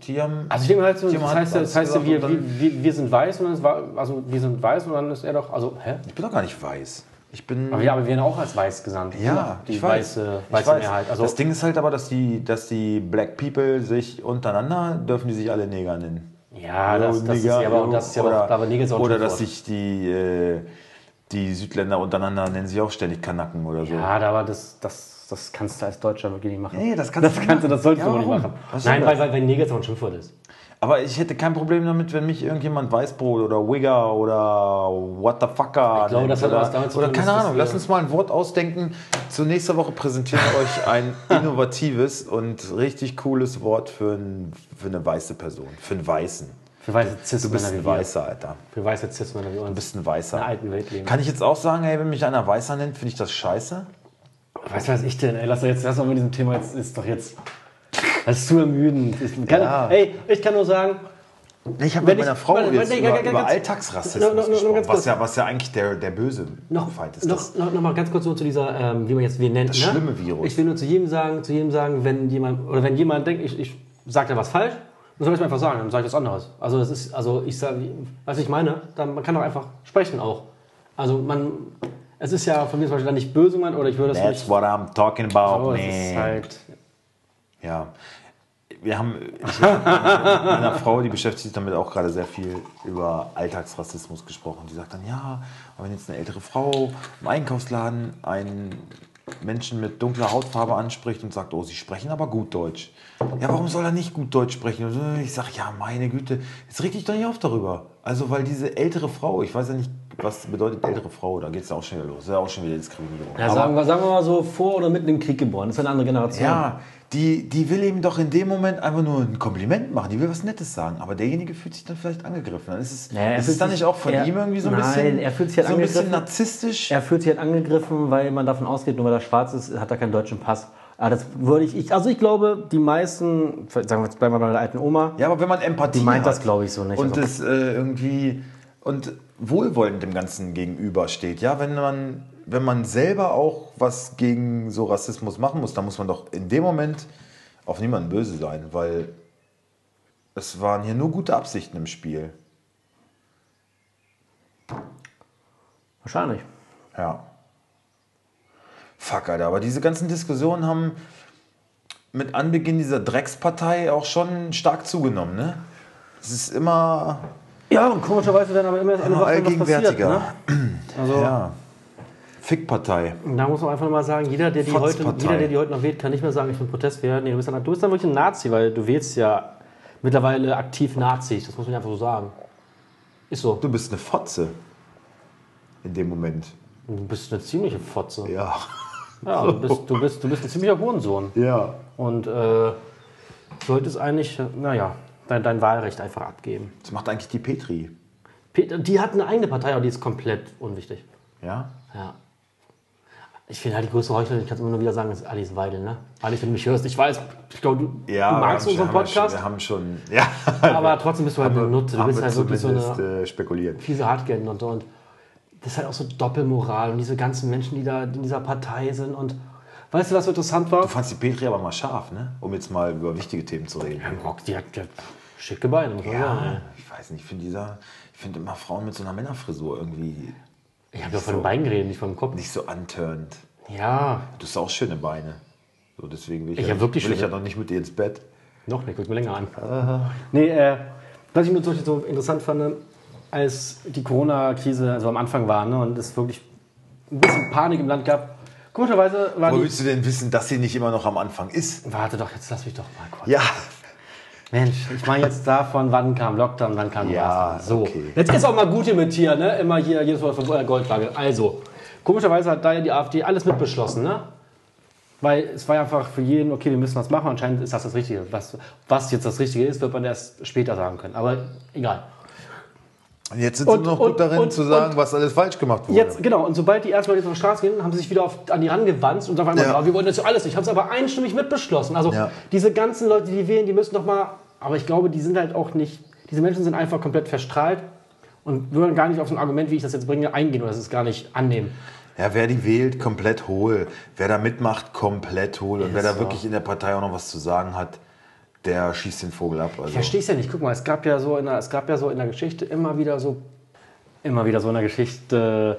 Speaker 1: Tiam.
Speaker 2: Also ich denke halt so,
Speaker 1: Tiam
Speaker 2: das heißt, ja- das heißt ja, wir, wir, wir, sind weiß und dann ist, also wir sind weiß und dann ist er doch, also, hä?
Speaker 1: Ich bin doch gar nicht weiß. Ich bin.
Speaker 2: Aber ja, aber wir werden auch als weiß gesandt.
Speaker 1: Ja,
Speaker 2: die
Speaker 1: ich weiß.
Speaker 2: weiße,
Speaker 1: Ich
Speaker 2: weiße
Speaker 1: weiß.
Speaker 2: Mehrheit. Also,
Speaker 1: das Ding ist halt aber, dass die, dass die Black People sich untereinander, dürfen die sich alle Neger nennen.
Speaker 2: ja, das, das ist
Speaker 1: Nigger,
Speaker 2: ja aber, das ist ja
Speaker 1: oder,
Speaker 2: auch, aber Neger ist auch
Speaker 1: Oder dass sich die, äh, die Südländer untereinander nennen sich auch ständig Kanaken oder so.
Speaker 2: Ja, aber das, das, das kannst du als Deutscher wirklich nicht machen.
Speaker 1: Nee, das kannst
Speaker 2: das
Speaker 1: du
Speaker 2: kannst du, das solltest
Speaker 1: Ja,
Speaker 2: du nicht machen.
Speaker 1: Was
Speaker 2: Nein, weil, weil, weil Neger auch ein Schimpfwort ist.
Speaker 1: Aber ich hätte kein Problem damit, wenn mich irgendjemand Weißbrot oder Wigger oder What the fucker
Speaker 2: Ich glaube, das hat
Speaker 1: oder,
Speaker 2: was damit zu
Speaker 1: oder
Speaker 2: tun,
Speaker 1: keine
Speaker 2: dass das
Speaker 1: Ahnung. Lass uns mal ein Wort ausdenken. Zur nächsten Woche präsentieren wir euch ein innovatives und richtig cooles Wort für, ein, für eine weiße Person, für einen Weißen.
Speaker 2: Für weiße
Speaker 1: Du bist ein. Weißer, Alter.
Speaker 2: Für weiße Cis-Männer wie uns.
Speaker 1: Du bist ein Weißer.
Speaker 2: in der alten Welt leben.
Speaker 1: Kann ich jetzt auch sagen, ey, wenn mich einer Weißer nennt, finde ich das scheiße?
Speaker 2: Was weiß ich denn? Ey, lass doch jetzt, lass doch mit diesem Thema jetzt, ist doch jetzt. Das ist zu ermüdend. Ich kann,
Speaker 1: Ja.
Speaker 2: Ey, ich kann nur sagen,
Speaker 1: Ich habe mit meiner Frau
Speaker 2: warte,
Speaker 1: jetzt
Speaker 2: warte,
Speaker 1: über, über Alltagsrassismus
Speaker 2: noch- noch-
Speaker 1: gesprochen, was ja, was ja eigentlich der, der böse
Speaker 2: noch,
Speaker 1: Feind ist.
Speaker 2: noch,
Speaker 1: Das,
Speaker 2: noch, noch mal ganz kurz so zu dieser, ähm, wie man jetzt wen nennt.
Speaker 1: Das
Speaker 2: ne?
Speaker 1: schlimme Virus.
Speaker 2: Ich will nur zu jedem sagen, zu jedem sagen, wenn jemand oder wenn jemand denkt, ich, ich sage da was falsch, dann soll ich mir einfach sagen, dann sage ich was anderes. Also das ist, also ich sage, was ich meine, dann man kann doch einfach sprechen auch. Also man, es ist ja von mir zum Beispiel dann nicht böse gemeint oder ich würde es
Speaker 1: That's
Speaker 2: nicht.
Speaker 1: what I'm talking about,
Speaker 2: So, es
Speaker 1: man.
Speaker 2: halt.
Speaker 1: Ja. Wir haben ich mit meiner Frau, die beschäftigt sich damit auch gerade sehr viel über Alltagsrassismus gesprochen. Die sagt dann, ja, aber wenn jetzt eine ältere Frau im Einkaufsladen einen Menschen mit dunkler Hautfarbe anspricht und sagt, oh, sie sprechen aber gut Deutsch. Ja, warum soll er nicht gut Deutsch sprechen? Und ich sage, ja, meine Güte, jetzt reg dich doch nicht auf darüber. Also, weil diese ältere Frau, ich weiß ja nicht, was bedeutet ältere Frau, da geht es ja auch schon wieder los. Das ist ja auch schon wieder Diskriminierung.
Speaker 2: Ja, sagen, wir, sagen wir mal so, vor oder mitten im Krieg geboren. Das ist eine andere Generation.
Speaker 1: ja, die, die will ihm doch in dem Moment einfach nur ein Kompliment machen. Die will was Nettes sagen. Aber derjenige fühlt sich dann vielleicht angegriffen. Dann ist es,
Speaker 2: Ja, er
Speaker 1: ist es dann nicht auch von
Speaker 2: er-
Speaker 1: ihm irgendwie so ein
Speaker 2: Nein,
Speaker 1: bisschen,
Speaker 2: er fühlt sich halt
Speaker 1: so ein bisschen narzisstisch?
Speaker 2: Er fühlt sich halt angegriffen, weil man davon ausgeht, nur weil er schwarz ist, hat er keinen deutschen Pass. Aber das würde ich, ich, also ich glaube, die meisten, sagen wir jetzt bleiben wir bei der alten Oma,
Speaker 1: ja, aber wenn man Empathie
Speaker 2: die meint
Speaker 1: hat
Speaker 2: das, glaube ich, so nicht.
Speaker 1: und
Speaker 2: Also,
Speaker 1: es äh, irgendwie und wohlwollend dem Ganzen gegenübersteht, ja, wenn man, wenn man selber auch was gegen so Rassismus machen muss, dann muss man doch in dem Moment auf niemanden böse sein, weil es waren hier nur gute Absichten im Spiel.
Speaker 2: wahrscheinlich.
Speaker 1: Ja. Fuck, Alter, aber diese ganzen Diskussionen haben mit Anbeginn dieser Dreckspartei auch schon stark zugenommen, ne? Es ist immer,
Speaker 2: Ja, und komischerweise werden aber immer
Speaker 1: immer
Speaker 2: was passiert.
Speaker 1: allgegenwärtiger.
Speaker 2: Ne? Also,
Speaker 1: Ja. Fickpartei.
Speaker 2: da muss man einfach mal sagen, jeder der, die heute, jeder, der die heute noch wählt, kann nicht mehr sagen, ich bin Protestwähler. Nee, du bist, dann, du bist dann wirklich ein Nazi, weil du wählst ja mittlerweile aktiv Nazis. Das muss man einfach so sagen. Ist so.
Speaker 1: Du bist eine Fotze. In dem Moment.
Speaker 2: Du bist eine ziemliche Fotze.
Speaker 1: Ja.
Speaker 2: Ja, du bist, du bist, du bist ein ziemlicher Hurensohn.
Speaker 1: Ja.
Speaker 2: Und äh, solltest eigentlich, naja, dein, dein Wahlrecht einfach abgeben.
Speaker 1: Was macht eigentlich die Petri?
Speaker 2: Die hat eine eigene Partei, aber die ist komplett unwichtig.
Speaker 1: Ja?
Speaker 2: Ja. Ich finde halt die größte Heuchlerin, ich kann es immer nur wieder sagen, ist Alice Weidel, ne? Alice, wenn du mich hörst, ich weiß, ich glaube, du,
Speaker 1: Ja,
Speaker 2: du magst
Speaker 1: wir
Speaker 2: unseren
Speaker 1: haben schon-
Speaker 2: Podcast,
Speaker 1: Wir haben schon. Ja.
Speaker 2: aber trotzdem bist du halt eine Nutte. Du bist
Speaker 1: wir
Speaker 2: halt wirklich so eine
Speaker 1: äh, spekuliert.
Speaker 2: fiese Hardgeld-Nutte. Und das ist halt auch so Doppelmoral und diese ganzen Menschen, die da in dieser Partei sind. Und weißt du, was so interessant war?
Speaker 1: Du fandst die Petri aber mal scharf, ne? Um jetzt mal über wichtige Themen zu reden.
Speaker 2: Ja, Rock, die hat, die hat schicke Beine, sagen.
Speaker 1: Ja, ich weiß nicht, ich finde dieser, ich finde immer Frauen mit so einer Männerfrisur irgendwie
Speaker 2: Ich habe ja von den Beinen geredet, nicht vom Kopf.
Speaker 1: nicht so antörend.
Speaker 2: Ja,
Speaker 1: Du hast auch schöne Beine. So, deswegen will ich,
Speaker 2: Ich
Speaker 1: ja,
Speaker 2: wirklich
Speaker 1: will ich ja noch nicht mit dir ins Bett.
Speaker 2: noch nicht, guck mir länger an. Nee, äh, was ich nur so so interessant fand, als die Corona-Krise also am Anfang war ne, und es wirklich ein bisschen Panik im Land gab. Komischerweise war
Speaker 1: Wo
Speaker 2: die.
Speaker 1: willst du denn wissen, dass sie nicht immer noch am Anfang ist?
Speaker 2: Warte doch, jetzt lass mich doch mal kurz.
Speaker 1: Ja.
Speaker 2: Mensch, ich meine jetzt davon, wann kam Lockdown, wann kam
Speaker 1: Ja,
Speaker 2: Maßnahmen. So,
Speaker 1: okay.
Speaker 2: jetzt ist auch mal gut hier mit hier, ne? Immer hier, jedes Mal von Goldwaage. Also, komischerweise hat da ja die AfD alles mitbeschlossen, ne? Weil es war ja einfach für jeden, okay, wir müssen was machen. Anscheinend ist das das Richtige. Was, was jetzt das Richtige ist, wird man erst später sagen können. Aber egal.
Speaker 1: Und jetzt sind
Speaker 2: Und-
Speaker 1: sie noch
Speaker 2: und-
Speaker 1: gut darin
Speaker 2: und-
Speaker 1: zu sagen, was alles falsch gemacht wurde.
Speaker 2: Jetzt, genau, und sobald die Leute jetzt auf die Straße gehen, haben sie sich wieder auf, an die rangewandt und sagen einmal,
Speaker 1: Ja.
Speaker 2: ja. wir wollen das ja alles nicht. Haben es aber einstimmig mitbeschlossen. Also
Speaker 1: Ja.
Speaker 2: diese ganzen Leute, die wählen, die müssen doch mal, aber ich glaube, die sind halt auch nicht, diese Menschen sind einfach komplett verstrahlt und würden gar nicht auf so ein Argument, wie ich das jetzt bringe, eingehen oder das ist gar nicht annehmen.
Speaker 1: Ja, wer die wählt, komplett hohl. Wer da mitmacht, komplett hohl. Und wer da wirklich in der Partei auch noch was zu sagen hat, der schießt den Vogel ab. Also.
Speaker 2: Ich verstehe es ja nicht. Guck mal, es gab ja so in der, es gab ja so in der Geschichte immer wieder so, immer wieder so in der Geschichte.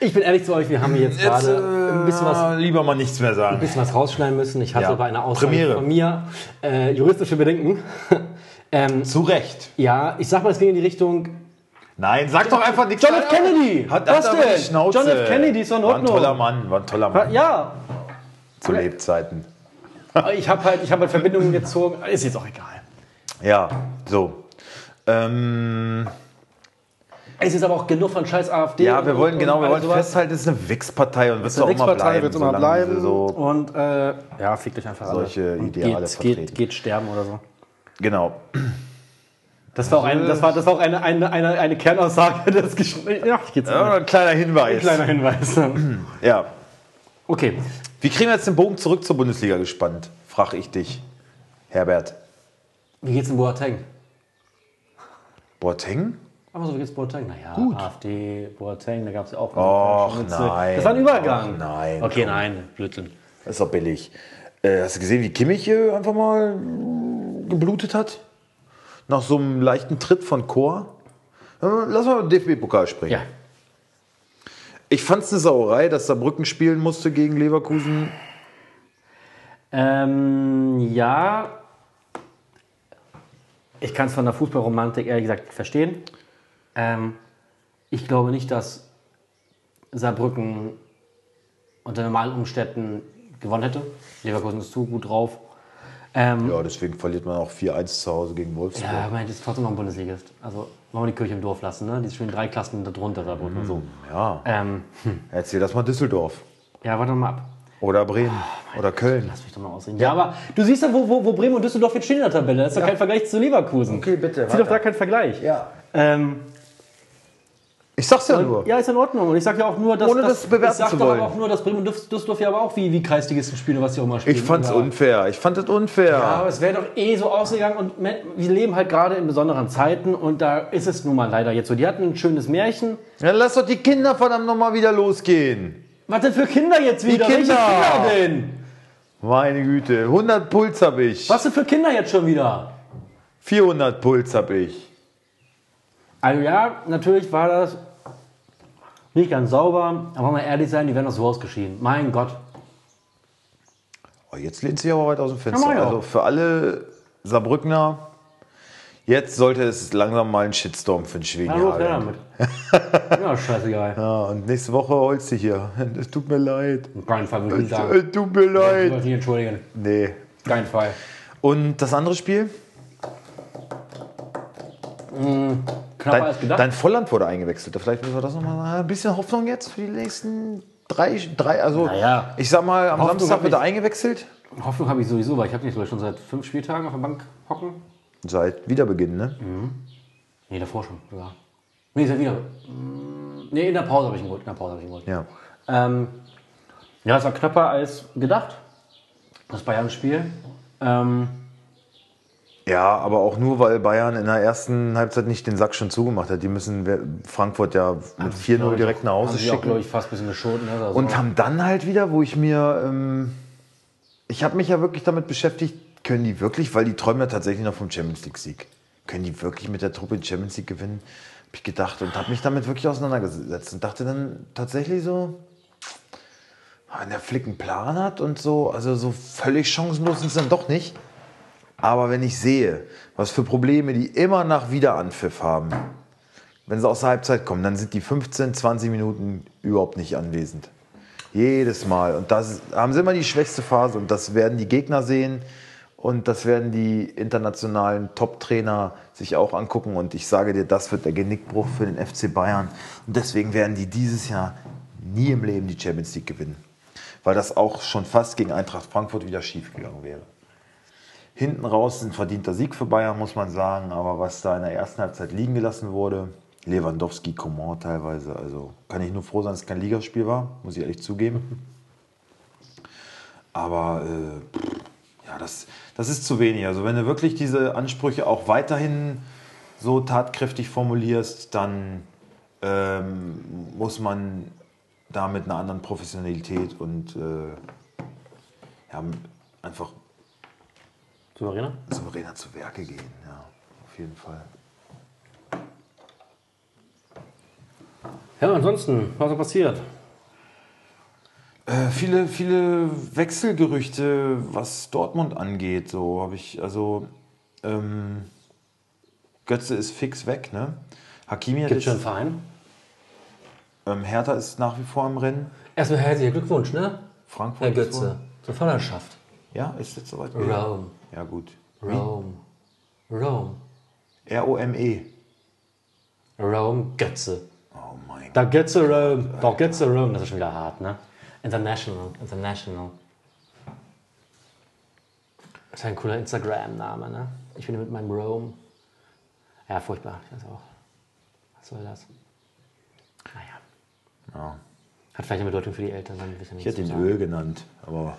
Speaker 2: Ich bin ehrlich zu euch, wir haben hier jetzt gerade ein bisschen was
Speaker 1: äh, lieber mal nichts mehr sagen.
Speaker 2: bisschen was rausschneiden müssen. Ich hatte
Speaker 1: Ja.
Speaker 2: aber eine Aussage
Speaker 1: Premiere.
Speaker 2: von mir äh, juristische Bedenken. ähm,
Speaker 1: Zu Recht.
Speaker 2: ja, ich sag mal, es ging in die Richtung
Speaker 1: Nein, sag doch einfach nichts.
Speaker 2: John F. Kennedy!
Speaker 1: Hat,
Speaker 2: Was
Speaker 1: hat
Speaker 2: denn?
Speaker 1: Schnauze.
Speaker 2: John F. Kennedy ist doch in
Speaker 1: War ein
Speaker 2: Ordnung.
Speaker 1: toller Mann, war ein toller Mann.
Speaker 2: Ja,
Speaker 1: Zu Lebzeiten.
Speaker 2: Ich habe halt, ich hab halt Verbindungen gezogen. Ist jetzt auch egal.
Speaker 1: Ja, so. Ähm,
Speaker 2: Es ist aber auch genug von scheiß AfD.
Speaker 1: ja, wir
Speaker 2: und-
Speaker 1: wollen
Speaker 2: und
Speaker 1: genau, wir
Speaker 2: all
Speaker 1: wollen
Speaker 2: sowas.
Speaker 1: festhalten, es ist eine Wix-Partei und wird es auch
Speaker 2: Eine
Speaker 1: immer
Speaker 2: Wix-Partei
Speaker 1: bleiben.
Speaker 2: wird immer bleiben.
Speaker 1: So,
Speaker 2: und äh, ja, fickt euch einfach alle.
Speaker 1: Solche
Speaker 2: Und
Speaker 1: Ideale
Speaker 2: geht,
Speaker 1: vertreten.
Speaker 2: geht, geht sterben oder so.
Speaker 1: genau.
Speaker 2: Das war auch, eine, das war, das war auch eine, eine, eine, eine Kernaussage des Gesprächs. Ja, geht's
Speaker 1: Ja, ein kleiner Hinweis.
Speaker 2: Kleiner Hinweis.
Speaker 1: Ja.
Speaker 2: Okay.
Speaker 1: Wie kriegen wir jetzt den Bogen zurück zur Bundesliga gespannt? Frage ich dich, Herbert.
Speaker 2: Wie geht's in Boateng?
Speaker 1: Boateng?
Speaker 2: Aber so, wie geht's Boateng? Naja,
Speaker 1: Gut.
Speaker 2: AfD, Boateng, da gab es ja auch.
Speaker 1: Och, nein.
Speaker 2: Das war ein Übergang.
Speaker 1: Och, nein,
Speaker 2: Okay,
Speaker 1: komm.
Speaker 2: nein, Blödsinn.
Speaker 1: Das ist doch billig. Äh, hast du gesehen, wie Kimmich äh, einfach mal geblutet hat? Nach so einem leichten Tritt von Chor? Äh, lass mal DFB-Pokal sprechen.
Speaker 2: Ja.
Speaker 1: Ich fand es eine Sauerei, dass Saarbrücken spielen musste gegen Leverkusen.
Speaker 2: Ähm, ja. Ich kann es von der Fußballromantik ehrlich gesagt verstehen. Ähm, ich glaube nicht, dass Saarbrücken unter normalen Umständen gewonnen hätte. Leverkusen ist zu gut drauf. Ähm,
Speaker 1: Ja, deswegen verliert man auch 4-1 zu Hause gegen Wolfsburg.
Speaker 2: ja, ich meine, das ist trotzdem noch ein Bundesligist. Also, wollen wir die Kirche im Dorf lassen, ne? Die ist schön drei Klassen darunter, Saarbrücken. So.
Speaker 1: Ja,
Speaker 2: Ähm,
Speaker 1: erzähl das mal Düsseldorf.
Speaker 2: ja, warte mal ab.
Speaker 1: Oder Bremen. Oder Köln.
Speaker 2: Lass mich doch mal ausreden. Ja, aber du siehst ja, wo, wo, wo Bremen und Düsseldorf jetzt stehen in der Tabelle. Das ist doch kein Vergleich zu Leverkusen.
Speaker 1: Okay, bitte,
Speaker 2: Zieh doch da keinen Vergleich.
Speaker 1: Ja.
Speaker 2: Ähm,
Speaker 1: Ich sag's ja nur.
Speaker 2: ja, ist in Ordnung. Und ich sag ja auch nur, dass.
Speaker 1: Ohne
Speaker 2: dass
Speaker 1: das bewerten
Speaker 2: ich sag
Speaker 1: zu wollen.
Speaker 2: auch nur, dass Bremen und Düs- Düsseldorf ja aber auch wie, wie Kreisligisten spielen, was sie auch mal spielen.
Speaker 1: Ich fand's
Speaker 2: ja.
Speaker 1: unfair. Ich fand es unfair.
Speaker 2: Ja, aber es wäre doch eh so ausgegangen und wir leben halt gerade in besonderen Zeiten und da ist es nun mal leider jetzt so. Die hatten ein schönes Märchen.
Speaker 1: Dann lass doch die Kinder verdammt nochmal wieder losgehen.
Speaker 2: Was denn für Kinder jetzt wieder?
Speaker 1: Kinder.
Speaker 2: Welche Kinder denn?
Speaker 1: Meine Güte. 100 Puls hab ich.
Speaker 2: Was denn für Kinder jetzt schon wieder?
Speaker 1: 400 Puls hab ich.
Speaker 2: Also ja, natürlich war das nicht ganz sauber, aber wir ehrlich sein, die werden doch so ausgeschieden. Mein Gott.
Speaker 1: Oh, jetzt lehnt sich aber weit aus dem Fenster.
Speaker 2: Ja, ich
Speaker 1: also für alle Saarbrückner, jetzt sollte es langsam mal ein Shitstorm für den Schweden
Speaker 2: her
Speaker 1: haben.
Speaker 2: damit. ja, scheißegal.
Speaker 1: Ja, und nächste Woche holst du hier. Es tut mir leid.
Speaker 2: Auf keinen Fall würde ich
Speaker 1: Es
Speaker 2: sagen.
Speaker 1: tut mir
Speaker 2: Ich
Speaker 1: leid.
Speaker 2: wollte nicht entschuldigen.
Speaker 1: Nee.
Speaker 2: Kein Fall.
Speaker 1: Und das andere Spiel?
Speaker 2: Knapper als
Speaker 1: Dein,
Speaker 2: gedacht.
Speaker 1: dein Volland wurde eingewechselt. Vielleicht müssen wir das nochmal. Ein bisschen Hoffnung jetzt für die nächsten drei, drei also
Speaker 2: Naja.
Speaker 1: ich sag mal, am
Speaker 2: Hoffnung
Speaker 1: Samstag wird er eingewechselt.
Speaker 2: Hoffnung habe ich sowieso, weil ich habe nicht schon seit fünf Spieltagen auf der Bank hocken.
Speaker 1: Seit Wiederbeginn, ne?
Speaker 2: Nee, davor schon sogar. Nee, ja wieder. Nee, in der Pause habe ich ihn geholt. In der Pause habe ich ihn geholt.
Speaker 1: Ja.
Speaker 2: Ähm, ja, es war knapper als gedacht. Das Bayern-Spiel. Ähm,
Speaker 1: Ja, aber auch nur, weil Bayern in der ersten Halbzeit nicht den Sack schon zugemacht hat. Die müssen Frankfurt ja mit 4-0 direkt nach Hause
Speaker 2: haben sie auch,
Speaker 1: schicken.
Speaker 2: glaube ich, fast ein bisschen geschoten. Ne? Also
Speaker 1: Und haben dann halt wieder, wo ich mir, ähm, ich habe mich ja wirklich damit beschäftigt, können die wirklich, weil die träumen ja tatsächlich noch vom Champions League Sieg, können die wirklich mit der Truppe die Champions League gewinnen? Habe ich gedacht und habe mich damit wirklich auseinandergesetzt und dachte dann tatsächlich so, wenn der Flick einen Plan hat und so, also so völlig chancenlos sind es dann doch nicht. Aber wenn ich sehe, was für Probleme die immer nach Wiederanpfiff haben, wenn sie aus der Halbzeit kommen, dann sind die 15, 20 Minuten überhaupt nicht anwesend. Jedes Mal. Und das haben sie immer die schwächste Phase und das werden die Gegner sehen und das werden die internationalen Top-Trainer sich auch angucken. Und ich sage dir, das wird der Genickbruch für den FC Bayern. Und deswegen werden die dieses Jahr nie im Leben die Champions League gewinnen. Weil das auch schon fast gegen Eintracht Frankfurt wieder schief gegangen wäre. Hinten raus ein verdienter Sieg für Bayern, muss man sagen. Aber was da in der ersten Halbzeit liegen gelassen wurde, Lewandowski, Coman teilweise, also kann ich nur froh sein, dass es kein Ligaspiel war, muss ich ehrlich zugeben. Aber äh, ja, das, das ist zu wenig. Also wenn du wirklich diese Ansprüche auch weiterhin so tatkräftig formulierst, dann ähm, muss man da mit einer anderen Professionalität und äh, ja, einfach
Speaker 2: Souveräner?
Speaker 1: souveräner zu Werke gehen. Ja, auf jeden Fall.
Speaker 2: Ja, ansonsten, was ist passiert?
Speaker 1: Äh, viele, viele Wechselgerüchte, was Dortmund angeht. So habe ich, also ähm, Götze ist fix weg, ne? Hakimi hat
Speaker 2: Gibt schon einen
Speaker 1: jetzt,
Speaker 2: Verein?
Speaker 1: ähm, Hertha ist nach wie vor im Rennen.
Speaker 2: Erstmal herzlichen Glückwunsch, ne?
Speaker 1: Frankfurt
Speaker 2: Herr Götze. Zur Vaterschaft.
Speaker 1: Ja, ist jetzt soweit.
Speaker 2: Rome.
Speaker 1: Ja gut.
Speaker 2: Rome. Rome.
Speaker 1: R-O-M-E.
Speaker 2: Rome Götze.
Speaker 1: Oh mein Gott.
Speaker 2: Da Götze Rome. Doch Götze Rome, das ist schon wieder hart, ne? International. International. Das ist ein cooler Instagram-Name, ne? Ich bin mit meinem Rome. Ja, furchtbar. Ich weiß auch. Was soll das? Naja.
Speaker 1: Ja.
Speaker 2: Hat vielleicht eine Bedeutung für die Eltern, dann ich
Speaker 1: hätte ihn. Öl genannt, aber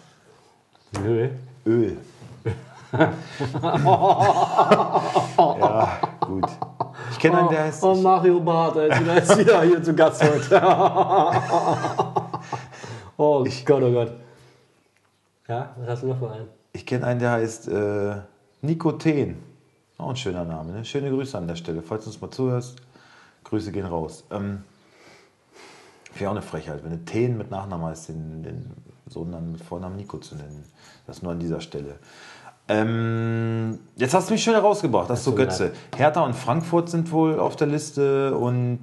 Speaker 2: Nö.
Speaker 1: Öl. ja, gut. Ich kenne einen, der heißt.
Speaker 2: Oh, Mario Barth, der ist wieder hier zu Gast heute. oh Gott, oh Gott. Ja, was hast du noch für einen?
Speaker 1: Ich kenne einen, der heißt äh, Nico Thehn. Auch ein schöner Name. Ne? Schöne Grüße an der Stelle. Falls du uns mal zuhörst, Grüße gehen raus. Ähm, Wäre auch eine Frechheit, wenn du Thehn mit Nachnamen heißt, den, den Sohn dann mit Vornamen Nico zu nennen. Das nur an dieser Stelle. Ähm, jetzt hast du mich schön herausgebracht, das ist so Götze. Hertha und Frankfurt sind wohl auf der Liste und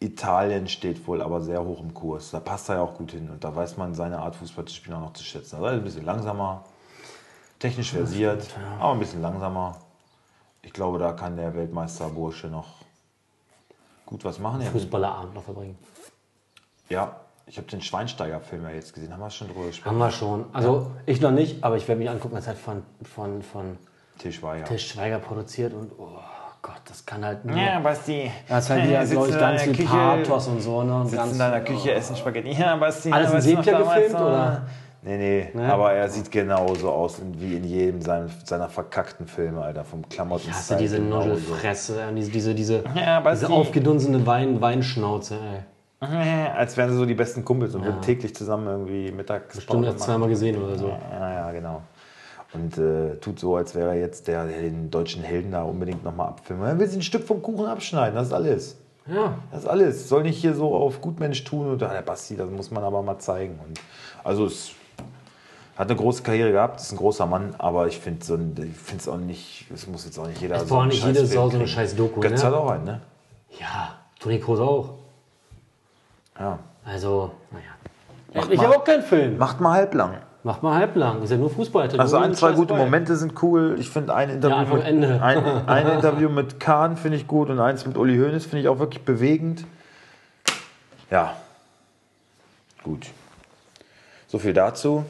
Speaker 1: Italien steht wohl aber sehr hoch im Kurs. Da passt er ja auch gut hin und da weiß man seine Art Fußball zu spielen auch noch zu schätzen. Also ein bisschen langsamer, technisch versiert, aber ein bisschen langsamer. Ich glaube, da kann der Weltmeister Bursche noch gut was machen. Ja,
Speaker 2: Fußballerabend noch verbringen.
Speaker 1: ja ich habe den Schweinsteiger-Film ja jetzt gesehen. Haben wir schon drüber gesprochen?
Speaker 2: Haben wir schon. Also ich noch nicht, aber ich werde mich angucken. Das ist halt von, von, von
Speaker 1: Til Schweiger.
Speaker 2: Til Schweiger produziert und oh Gott, das kann halt nur.
Speaker 1: Ja, Basti.
Speaker 2: Das ist halt wieder,
Speaker 1: Sitzt
Speaker 2: glaube ich,
Speaker 1: in
Speaker 2: ganz
Speaker 1: deiner
Speaker 2: viel
Speaker 1: Küche,
Speaker 2: Pathos und so. Ne? Und
Speaker 1: Sitzt
Speaker 2: ganz,
Speaker 1: in deiner Küche, essen Spaghetti. Ja, Basti.
Speaker 2: Alles in
Speaker 1: du
Speaker 2: Sepia gefilmt, oder?
Speaker 1: Nee, nee,
Speaker 2: Ne?
Speaker 1: aber er sieht genauso aus wie in jedem seiner, seiner verkackten Filme, Alter, vom Klamotten.
Speaker 2: Ich hasse diese Nudelfresse diese, diese, diese,
Speaker 1: Ja,
Speaker 2: diese aufgedunsene Wein, Weinschnauze. Ey.
Speaker 1: Als wären sie so die besten Kumpels und würden täglich zusammen irgendwie mittags
Speaker 2: Stunde erst zweimal gesehen oder so.
Speaker 1: Ja, ja, genau. Und äh, tut so, als wäre er jetzt der, der den deutschen Helden da unbedingt nochmal abfilmen. Er will sich ein Stück vom Kuchen abschneiden, das ist alles.
Speaker 2: Ja.
Speaker 1: Das ist alles. Soll nicht hier so auf Gutmensch tun und ah, der Basti, das muss man aber mal zeigen. Und also es hat eine große Karriere gehabt, ist ein großer Mann, aber ich finde so es auch nicht, es muss jetzt auch nicht jeder
Speaker 2: Es braucht
Speaker 1: einen
Speaker 2: nicht jede
Speaker 1: Scheißfilm
Speaker 2: Sau so eine scheiß Doku,
Speaker 1: Götz
Speaker 2: ne?
Speaker 1: hat auch einen, ne?
Speaker 2: Ja, Toni Kroos auch.
Speaker 1: Ja.
Speaker 2: Also, naja.
Speaker 1: Macht
Speaker 2: ich habe auch keinen Film.
Speaker 1: Macht mal halblang.
Speaker 2: Macht mal halblang. Ist ja nur Fußball.
Speaker 1: Also ein, zwei gute
Speaker 2: Momente.
Speaker 1: Momente sind cool. Ich finde ein Interview,
Speaker 2: Ja,
Speaker 1: mit,
Speaker 2: Ende.
Speaker 1: ein, ein Interview mit Kahn finde ich gut und eins mit Uli Hoeneß finde ich auch wirklich bewegend. Ja, gut. So viel dazu.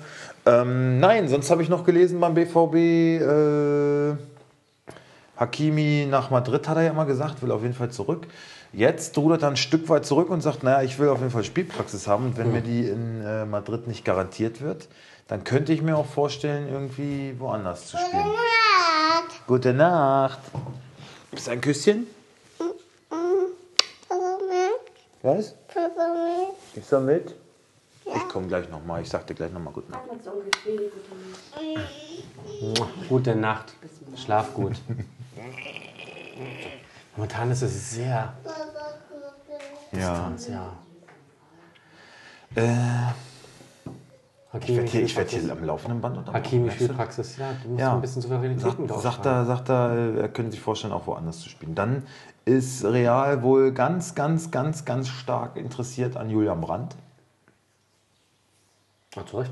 Speaker 1: Ähm, nein, sonst habe ich noch gelesen beim BVB, äh, Hakimi nach Madrid hat er ja immer gesagt, will auf jeden Fall zurück. Jetzt rudert er ein Stück weit zurück und sagt, naja, ich will auf jeden Fall Spielpraxis haben. Und wenn mir die in äh, Madrid nicht garantiert wird, dann könnte ich mir auch vorstellen, irgendwie woanders zu spielen. Gute Nacht. Ist ein Küsschen? Was? Ich soll mit? Ich komme gleich nochmal. Ich sag dir gleich nochmal Gute Nacht.
Speaker 2: Gute Nacht. Schlaf gut. Momentan ist es sehr.
Speaker 1: Ja.
Speaker 2: ja.
Speaker 1: Äh, ich
Speaker 2: Hakimi,
Speaker 1: werde hier, ich werd hier am laufenden Band unterbrochen.
Speaker 2: Hakimi? Spielpraxis, ja, du musst
Speaker 1: Ja.
Speaker 2: ein bisschen Souveränität mit
Speaker 1: Sagt, er, sagt er, äh, er könnte sich vorstellen, auch woanders zu spielen. Dann ist Real wohl ganz, ganz, ganz, ganz stark interessiert an Julian Brandt.
Speaker 2: Ach, zu Recht.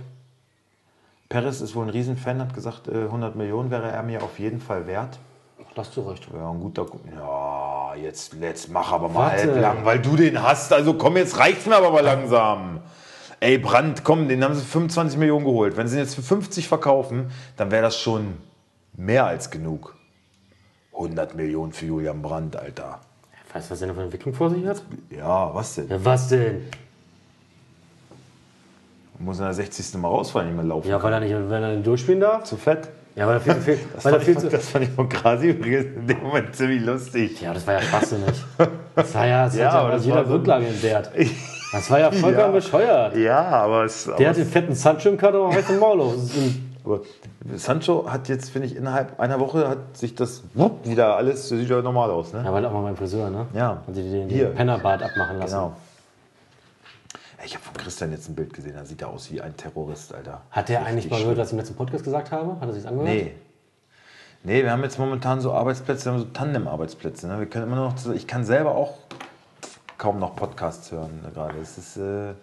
Speaker 1: Perez ist wohl ein Riesenfan, hat gesagt, äh, 100 Millionen wäre er mir auf jeden Fall wert.
Speaker 2: Lass zu Recht.
Speaker 1: Ja, ein guter. Ja, jetzt, jetzt mach aber mal
Speaker 2: Warte.
Speaker 1: halblang, weil du den hast. Also komm, jetzt reicht's mir aber mal langsam. Ey, Brandt, komm, den haben sie für 25 Millionen geholt. Wenn sie ihn jetzt für 50 verkaufen, dann wäre das schon mehr als genug. 100 Millionen für Julian Brandt, Alter.
Speaker 2: Weißt du, was er noch für eine Entwicklung vor sich hat?
Speaker 1: Ja, was denn?
Speaker 2: Ja, was denn?
Speaker 1: Muss in der 60. mal rausfallen, nicht mehr laufen.
Speaker 2: Ja, weil er nicht, wenn er nicht durchspielen darf?
Speaker 1: Zu fett.
Speaker 2: Ja, weil er viel zu viel.
Speaker 1: Das, fand,
Speaker 2: viel
Speaker 1: ich,
Speaker 2: zu,
Speaker 1: das fand ich von Krasi übrigens in dem Moment ziemlich lustig.
Speaker 2: ja, das war ja schwachsinnig. Das war ja, das
Speaker 1: Ja,
Speaker 2: hat ja
Speaker 1: aber
Speaker 2: jeder Grundlage entbehrt. Das war ja vollkommen
Speaker 1: Ja.
Speaker 2: bescheuert.
Speaker 1: Ja, aber es.
Speaker 2: Der hat den fetten Sancho im Kader heute im Maul auf.
Speaker 1: Aber Sancho hat jetzt, finde ich, innerhalb einer Woche hat sich das wupp, wieder alles, sieht ja normal aus, ne?
Speaker 2: Ja, weil auch mal beim Friseur, ne?
Speaker 1: Ja.
Speaker 2: Und die den,
Speaker 1: Hier.
Speaker 2: den Pennerbart abmachen lassen.
Speaker 1: Genau. Ich habe von Christian jetzt ein Bild gesehen, da sieht er aus wie ein Terrorist, Alter.
Speaker 2: Hat der eigentlich mal gehört, was ich im letzten Podcast gesagt habe? Hat er sich angehört?
Speaker 1: Nee. Nee, wir haben jetzt momentan so Arbeitsplätze, wir haben so Tandem-Arbeitsplätze. Ne? Wir können immer noch, ich kann selber auch kaum noch Podcasts hören ne, gerade. Es ist äh,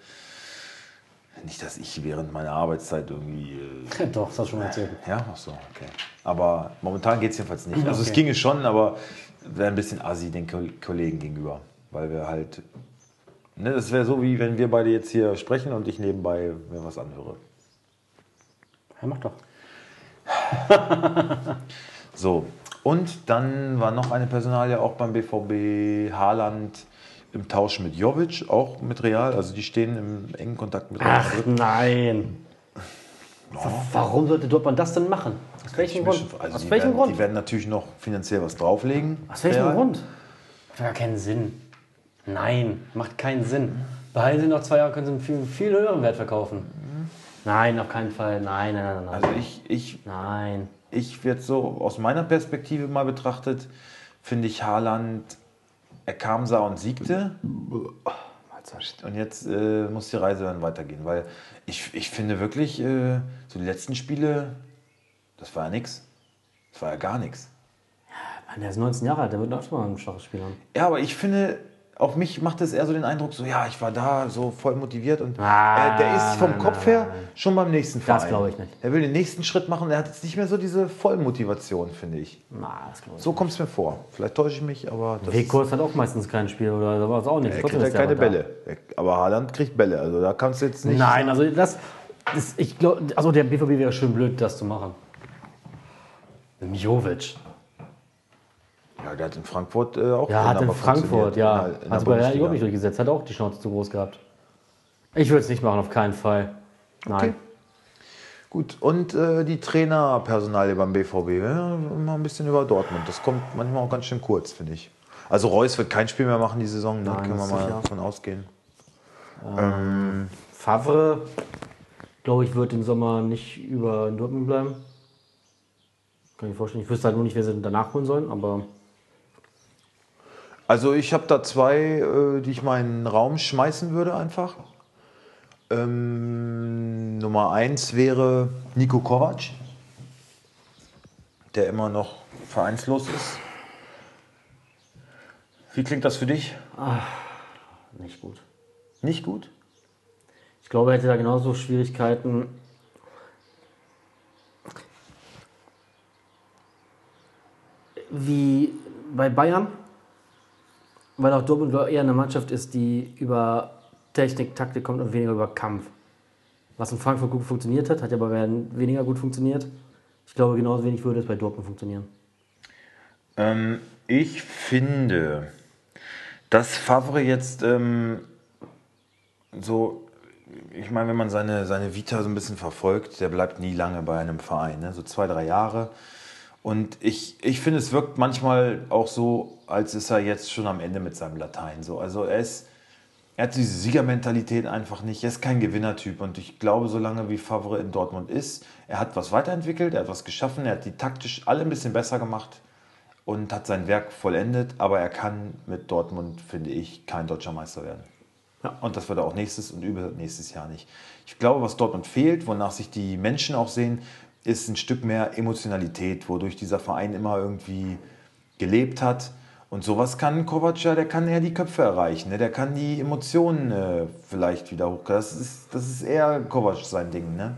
Speaker 1: nicht, dass ich während meiner Arbeitszeit irgendwie. Äh,
Speaker 2: Doch, das hast du schon mal erzählt.
Speaker 1: ja, ach so, okay. Aber momentan geht es jedenfalls nicht. Also es
Speaker 2: Okay.
Speaker 1: ginge schon, aber wäre ein bisschen assi den Ko- Kollegen gegenüber. Weil wir halt. Ne, das wäre so, wie wenn wir beide jetzt hier sprechen und ich nebenbei mir was anhöre.
Speaker 2: Ja, mach doch.
Speaker 1: So, und dann war noch eine Personalie auch beim BVB, Haaland im Tausch mit Jovic, auch mit Real. Also die stehen im engen Kontakt mit Real.
Speaker 2: Ach nein. Warum sollte Dortmund das denn machen? Aus welchem Grund?
Speaker 1: Also
Speaker 2: Aus
Speaker 1: die,
Speaker 2: welchem
Speaker 1: werden,
Speaker 2: Grund?
Speaker 1: die werden natürlich noch finanziell was drauflegen.
Speaker 2: Aus welchem
Speaker 1: Real.
Speaker 2: Grund? Hat gar keinen Sinn. Nein, macht keinen Sinn. Behalten Sie noch zwei Jahre, können Sie einen viel, viel höheren Wert verkaufen. Nein, auf keinen Fall. Nein, nein, nein, nein.
Speaker 1: Also ich, ich,
Speaker 2: nein.
Speaker 1: ich werde so aus meiner Perspektive mal betrachtet, finde ich Haaland, er kam, sah und siegte. Und jetzt äh, muss die Reise dann weitergehen, weil ich, ich finde wirklich, äh, so die letzten Spiele, das war ja nichts. Das war ja gar nichts.
Speaker 2: Mann, der ist 19 Jahre alt, der wird auch schon mal ein schwaches Spiel haben.
Speaker 1: Ja, aber ich finde, auf mich macht es eher so den Eindruck, so ja, ich war da so voll motiviert und
Speaker 2: Ah,
Speaker 1: äh, der ist vom
Speaker 2: nein,
Speaker 1: Kopf her
Speaker 2: nein.
Speaker 1: schon beim nächsten Verein.
Speaker 2: glaube ich nicht.
Speaker 1: Er will den nächsten Schritt machen, er hat jetzt nicht mehr so diese Vollmotivation, finde ich.
Speaker 2: Na, das ich.
Speaker 1: So kommt es mir vor. Vielleicht täusche ich mich, aber das
Speaker 2: Wekos hat auch meistens kein Spiel oder da war es auch nichts.
Speaker 1: er kriegt ja
Speaker 2: ist der
Speaker 1: keine. Bälle. Er- Aber Haaland kriegt Bälle, also da kannst du jetzt nicht.
Speaker 2: Nein, also das, das ich glaube, also der BVB wäre schön blöd, das zu machen. Mit Jovic.
Speaker 1: Ja, der hat in Frankfurt äh, auch
Speaker 2: Ja, hat in Frankfurt, ja.
Speaker 1: In der- in
Speaker 2: Hat sich bei Real überhaupt nicht durchgesetzt, hat auch die Schnauze zu groß gehabt. Ich würde es nicht machen, auf keinen Fall. Nein.
Speaker 1: Okay. Gut, und äh, die Trainerpersonalie beim BVB, ja, mal ein bisschen über Dortmund. Das kommt manchmal auch ganz schön kurz, finde ich. Also Reus wird kein Spiel mehr machen die Saison, ne?
Speaker 2: Nein,
Speaker 1: können wir mal
Speaker 2: sicher.
Speaker 1: davon ausgehen.
Speaker 2: Favre, glaube ich, wird im Sommer nicht über in Dortmund bleiben. Kann ich mir vorstellen. Ich wüsste halt nur nicht, wer sie danach holen sollen, aber
Speaker 1: Also ich habe da zwei, äh, die ich mal in den Raum schmeißen würde einfach. Ähm, Nummer eins wäre Nico Kovac, der immer noch vereinslos ist. Wie klingt das für dich?
Speaker 2: nicht gut.
Speaker 1: Nicht gut?
Speaker 2: Ich glaube, er hätte da genauso Schwierigkeiten. Wie bei Bayern, weil auch Dortmund eher eine Mannschaft ist, die über Technik, Taktik kommt und weniger über Kampf. Was in Frankfurt gut funktioniert hat, hat ja bei Bayern weniger gut funktioniert. Ich glaube, genauso wenig würde es bei Dortmund funktionieren.
Speaker 1: Ähm, ich finde, dass Favre jetzt ähm, so, ich meine, wenn man seine, seine Vita so ein bisschen verfolgt, der bleibt nie lange bei einem Verein, ne? so zwei, drei Jahre. Und ich, ich finde, es wirkt manchmal auch so, als ist er jetzt schon am Ende mit seinem Latein. So. Also er ist, er hat diese Siegermentalität einfach nicht. Er ist kein Gewinnertyp. Und ich glaube, solange wie Favre in Dortmund ist, er hat was weiterentwickelt, er hat was geschaffen, er hat die taktisch alle ein bisschen besser gemacht und hat sein Werk vollendet. Aber er kann mit Dortmund, finde ich, kein deutscher Meister werden. Ja. Und das wird er auch nächstes und übernächstes Jahr nicht. Ich glaube, was Dortmund fehlt, wonach sich die Menschen auch sehen, ist ein Stück mehr Emotionalität, wodurch dieser Verein immer irgendwie gelebt hat. Und sowas kann Kovac ja, der kann eher die Köpfe erreichen, ne? der kann die Emotionen äh, vielleicht wieder hoch. Das ist, das ist eher Kovac sein Ding. Ne?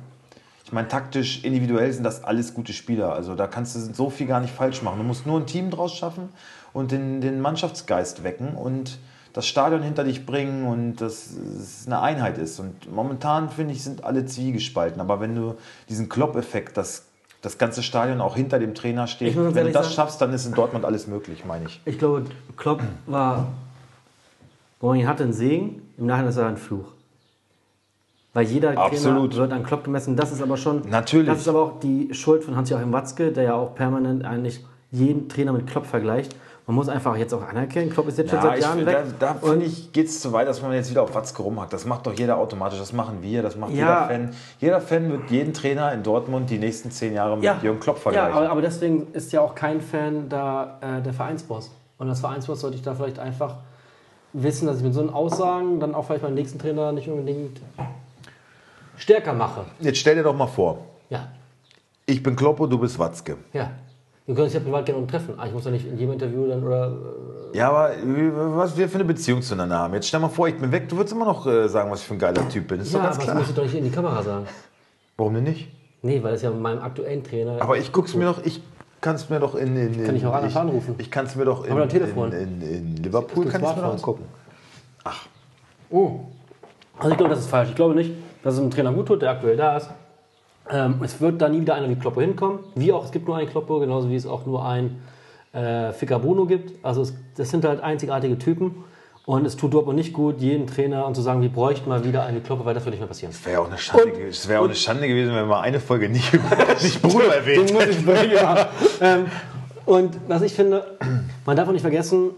Speaker 1: Ich meine, taktisch, individuell sind das alles gute Spieler. Also da kannst du so viel gar nicht falsch machen. Du musst nur ein Team draus schaffen und den, den Mannschaftsgeist wecken und das Stadion hinter dich bringen und dass es eine Einheit ist. Und momentan, finde ich, sind alle zwiegespalten. Aber wenn du diesen Klopp-Effekt, dass das ganze Stadion auch hinter dem Trainer steht, wenn du das sagen, schaffst, dann ist in Dortmund alles möglich, meine ich.
Speaker 2: Ich glaube, Klopp war, wo man ihn hatte, ein Segen, im Nachhinein ist er ein Fluch. Weil jeder
Speaker 1: Absolut.
Speaker 2: Trainer wird an Klopp gemessen. Das ist aber schon.
Speaker 1: Natürlich.
Speaker 2: Das ist aber auch die Schuld von Hans-Joachim Watzke, der ja auch permanent eigentlich jeden Trainer mit Klopp vergleicht. Man muss einfach jetzt auch anerkennen, Klopp ist jetzt schon seit Jahren
Speaker 1: ich,
Speaker 2: weg.
Speaker 1: Da, da finde ich, geht es zu weit, dass man jetzt wieder auf Watzke rumhackt. Das macht doch jeder automatisch, das machen wir, das macht ja. jeder Fan. Jeder Fan wird jeden Trainer in Dortmund die nächsten zehn Jahre mit ja. Jürgen Klopp vergleichen.
Speaker 2: Ja, aber, aber, deswegen ist ja auch kein Fan da äh, der Vereinsboss. Und als Vereinsboss sollte ich da vielleicht einfach wissen, dass ich mit so einen Aussagen dann auch vielleicht meinen nächsten Trainer nicht unbedingt stärker mache.
Speaker 1: Jetzt stell dir doch mal vor.
Speaker 2: Ja.
Speaker 1: Ich bin Kloppo, du bist Watzke.
Speaker 2: Ja. Wir können uns ja privat gerne treffen. Ah, ich muss ja nicht in jedem Interview dann oder.
Speaker 1: Äh ja, aber was wir für eine Beziehung zueinander haben. Jetzt stell mal vor, ich bin weg, du würdest immer noch äh, sagen, was ich für ein geiler Typ bin.
Speaker 2: Das ist ja, doch ganz aber klar. das musst du doch nicht in die Kamera sagen.
Speaker 1: Warum denn nicht?
Speaker 2: Nee, weil das ja mit meinem aktuellen Trainer.
Speaker 1: Aber ich guck's mir doch, ich kann es mir doch in. in, in
Speaker 2: kann ich auch anders anrufen?
Speaker 1: Ich kann es mir doch in,
Speaker 2: in, Telefon.
Speaker 1: in, in, Liverpool kann ich mir angucken.
Speaker 2: Ach. Oh. Also ich glaube, das ist falsch. Ich glaube nicht, dass es einem Trainer gut tut, der aktuell da ist. Ähm, es wird da nie wieder einer wie Kloppo hinkommen. Wie auch, es gibt nur einen Kloppo, genauso wie es auch nur einen äh, Ficcabono gibt. Also es, das sind halt einzigartige Typen. Und es tut Dortmund nicht gut, jeden Trainer und zu sagen, wir bräuchten mal wieder eine Kloppe, weil das würde nicht mehr passieren.
Speaker 1: Es wäre auch, eine Schande, und, auch eine Schande gewesen, wenn wir mal eine Folge nicht über nicht Bruno erwähnt
Speaker 2: Den ich ja. ähm, Und was ich finde, man darf auch nicht vergessen,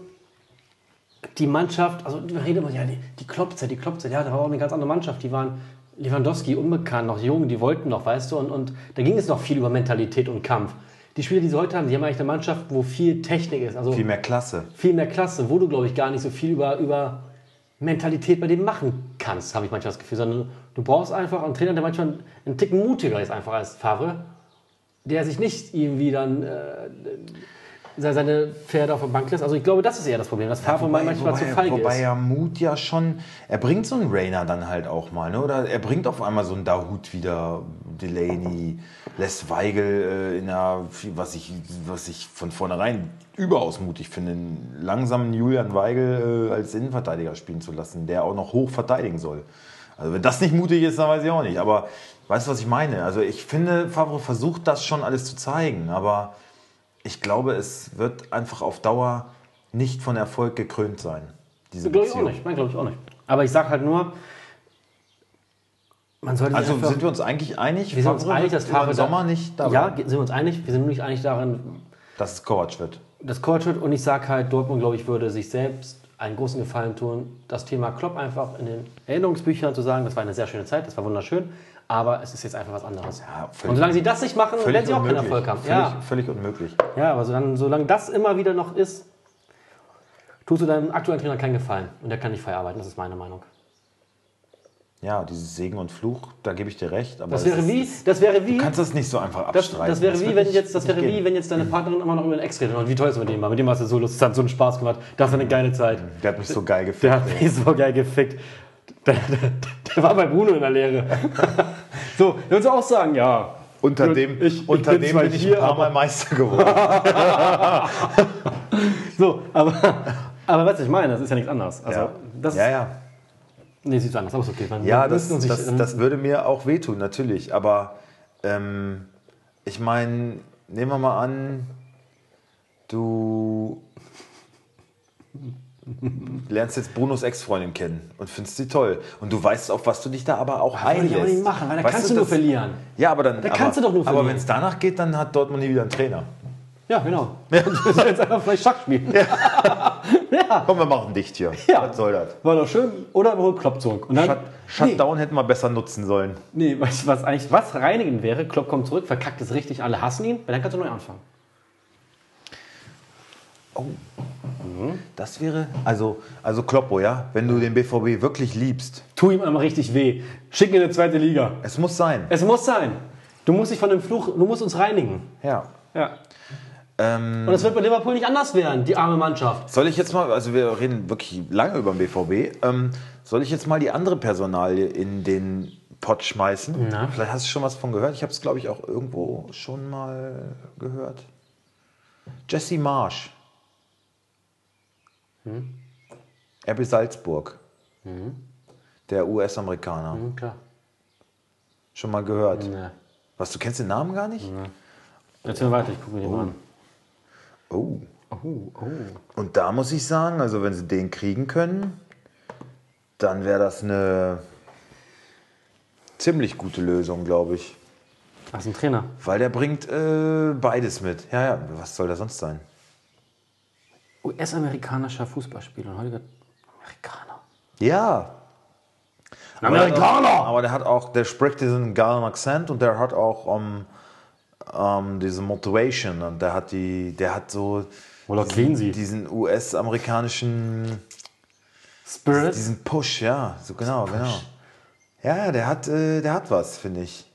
Speaker 2: die Mannschaft, also wir reden immer, ja, die, die Kloppzeit, die Kloppzeit, ja, da war auch eine ganz andere Mannschaft. Die waren Lewandowski, unbekannt, noch jung, die wollten noch, weißt du, und, und da ging es noch viel über Mentalität und Kampf. Die Spieler, die sie heute haben, die haben eigentlich eine Mannschaft, wo viel Technik ist. Also
Speaker 1: viel mehr Klasse.
Speaker 2: Viel mehr Klasse, wo du, glaube ich, gar nicht so viel über, über Mentalität bei dem machen kannst, habe ich manchmal das Gefühl. Sondern du brauchst einfach einen Trainer, der manchmal einen Ticken mutiger ist, einfach als Favre, der sich nicht irgendwie dann. Äh, seine Pferde auf der Bank lässt. Also ich glaube, das ist eher das Problem, dass Favre ja, wobei, manchmal wobei, zu feige
Speaker 1: wobei
Speaker 2: ist.
Speaker 1: Wobei ja Mut ja schon, er bringt so einen Rainer dann halt auch mal, ne? oder er bringt auf einmal so einen Dahut wieder, Delaney, lässt Weigel äh, in einer, was ich, was ich von vornherein überaus mutig finde, einen langsamen Julian Weigel äh, als Innenverteidiger spielen zu lassen, der auch noch hoch verteidigen soll. Also wenn das nicht mutig ist, dann weiß ich auch nicht. Aber weißt du, was ich meine? Also ich finde, Favre versucht das schon alles zu zeigen, aber ich glaube, es wird einfach auf Dauer nicht von Erfolg gekrönt sein.
Speaker 2: Diese glaube ich auch nicht. Nein, glaube ich auch nicht. Aber ich sage halt nur,
Speaker 1: man sollte also einfach, sind wir uns eigentlich einig?
Speaker 2: Wir sind uns einig, dass Favre
Speaker 1: Sommer nicht
Speaker 2: dabei. Ja, sind wir uns einig. Wir sind nur nicht einig darin,
Speaker 1: dass es Kovac wird.
Speaker 2: Das Kovac wird und ich sage halt, Dortmund, glaube ich, würde sich selbst einen großen Gefallen tun, das Thema Klopp einfach in den Erinnerungsbüchern zu sagen, das war eine sehr schöne Zeit, das war wunderschön, aber es ist jetzt einfach was anderes. Ja, und solange sie das nicht machen, werden sie auch keinen Erfolg haben.
Speaker 1: Völlig, ja. völlig unmöglich.
Speaker 2: Ja, aber solange, solange das immer wieder noch ist, tust du deinem aktuellen Trainer keinen Gefallen und der kann nicht frei arbeiten, das ist meine Meinung.
Speaker 1: Ja, dieses Segen und Fluch, da gebe ich dir recht.
Speaker 2: das wäre wie, das wäre wie.
Speaker 1: Du kannst das nicht so einfach abstreiten.
Speaker 2: Das, das wäre wie, wenn jetzt, das wäre wie, wenn jetzt deine Partnerin immer noch über den Ex redet. Und wie toll ist mit dem war. Mit dem hast du so lustig, hat so einen Spaß gemacht. Das war eine geile Zeit.
Speaker 1: Der hat mich so geil gefickt.
Speaker 2: Der hat mich so geil gefickt. Der, der, der war bei Bruno in der Lehre. so, der würdest du auch sagen, ja.
Speaker 1: Unter dem, ich, unter ich bin, dem bin ich hier, ein paar Mal Meister geworden.
Speaker 2: so, aber, aber was ich meine, das ist ja nichts anderes. Also,
Speaker 1: ja.
Speaker 2: Das
Speaker 1: ja, ja.
Speaker 2: Nee, sieht so anders, aber ist okay. Man,
Speaker 1: Ja,
Speaker 2: man
Speaker 1: das,
Speaker 2: sich-
Speaker 1: das, das würde mir auch wehtun, natürlich. Aber ähm, ich meine, nehmen wir mal an, du lernst jetzt Brunos Ex-Freundin kennen und findest sie toll. Und du weißt, auf was du dich da aber auch
Speaker 2: ich
Speaker 1: einlässt.
Speaker 2: aber nicht machen, weil da
Speaker 1: Weißt
Speaker 2: kannst du nur
Speaker 1: das-
Speaker 2: verlieren.
Speaker 1: Ja, aber dann.
Speaker 2: Da
Speaker 1: aber,
Speaker 2: kannst du doch nur
Speaker 1: Aber
Speaker 2: verlieren.
Speaker 1: wenn es danach geht, dann hat Dortmund nie wieder einen Trainer.
Speaker 2: Ja, genau. Ja. Du sollst jetzt einfach vielleicht Schach spielen. Ja.
Speaker 1: Komm, wir machen dicht hier.
Speaker 2: Ja.
Speaker 1: Was soll das?
Speaker 2: War doch schön. Oder wir holen Klopp zurück. Und dann,
Speaker 1: Shut, Shutdown hätten wir besser nutzen sollen.
Speaker 2: Nee, nee weißt du, was eigentlich was reinigen wäre? Klopp kommt zurück, verkackt es richtig, alle hassen ihn, weil dann kannst du neu anfangen.
Speaker 1: Das wäre. Also, also Kloppo, ja? Wenn du den BVB wirklich liebst,
Speaker 2: Tu ihm einmal richtig weh. Schick ihn in die zweite Liga.
Speaker 1: es muss sein.
Speaker 2: Es muss sein. Du musst dich von dem Fluch, du musst uns reinigen.
Speaker 1: Ja.
Speaker 2: Ja.
Speaker 1: Ähm,
Speaker 2: Und es wird bei Liverpool nicht anders werden, die arme Mannschaft.
Speaker 1: soll ich jetzt mal, also wir reden wirklich lange über den BVB, ähm, soll ich jetzt mal die andere Personalie in den Pott schmeißen?
Speaker 2: Na?
Speaker 1: Vielleicht hast du schon was von gehört. Ich habe es, glaube ich, auch irgendwo schon mal gehört. Jesse Marsch. RB Salzburg. Der US-Amerikaner.
Speaker 2: Hm, klar.
Speaker 1: Schon mal gehört.
Speaker 2: Nee.
Speaker 1: Was, du kennst den Namen gar nicht?
Speaker 2: Erzähl weiter, ich gucke mir den mal an.
Speaker 1: Oh.
Speaker 2: Oh, oh.
Speaker 1: Und da muss ich sagen, also wenn sie den kriegen können, dann wäre das eine ziemlich gute Lösung, glaube ich.
Speaker 2: Ach, ist ein Trainer.
Speaker 1: Weil der bringt äh, beides mit. Ja, ja, was soll das sonst sein?
Speaker 2: US-amerikanischer Fußballspieler und heutiger Amerikaner.
Speaker 1: Ja.
Speaker 2: Amerikaner!
Speaker 1: Aber der hat auch, der spricht diesen geilen Akzent und der hat auch um, um, diese Motivation und der hat die, der hat so
Speaker 2: Oder Cleansey.
Speaker 1: diesen US-amerikanischen
Speaker 2: Spirit.
Speaker 1: Diesen Push, ja, so genau, genau. Ja, ja, der hat, äh, der hat was, finde ich.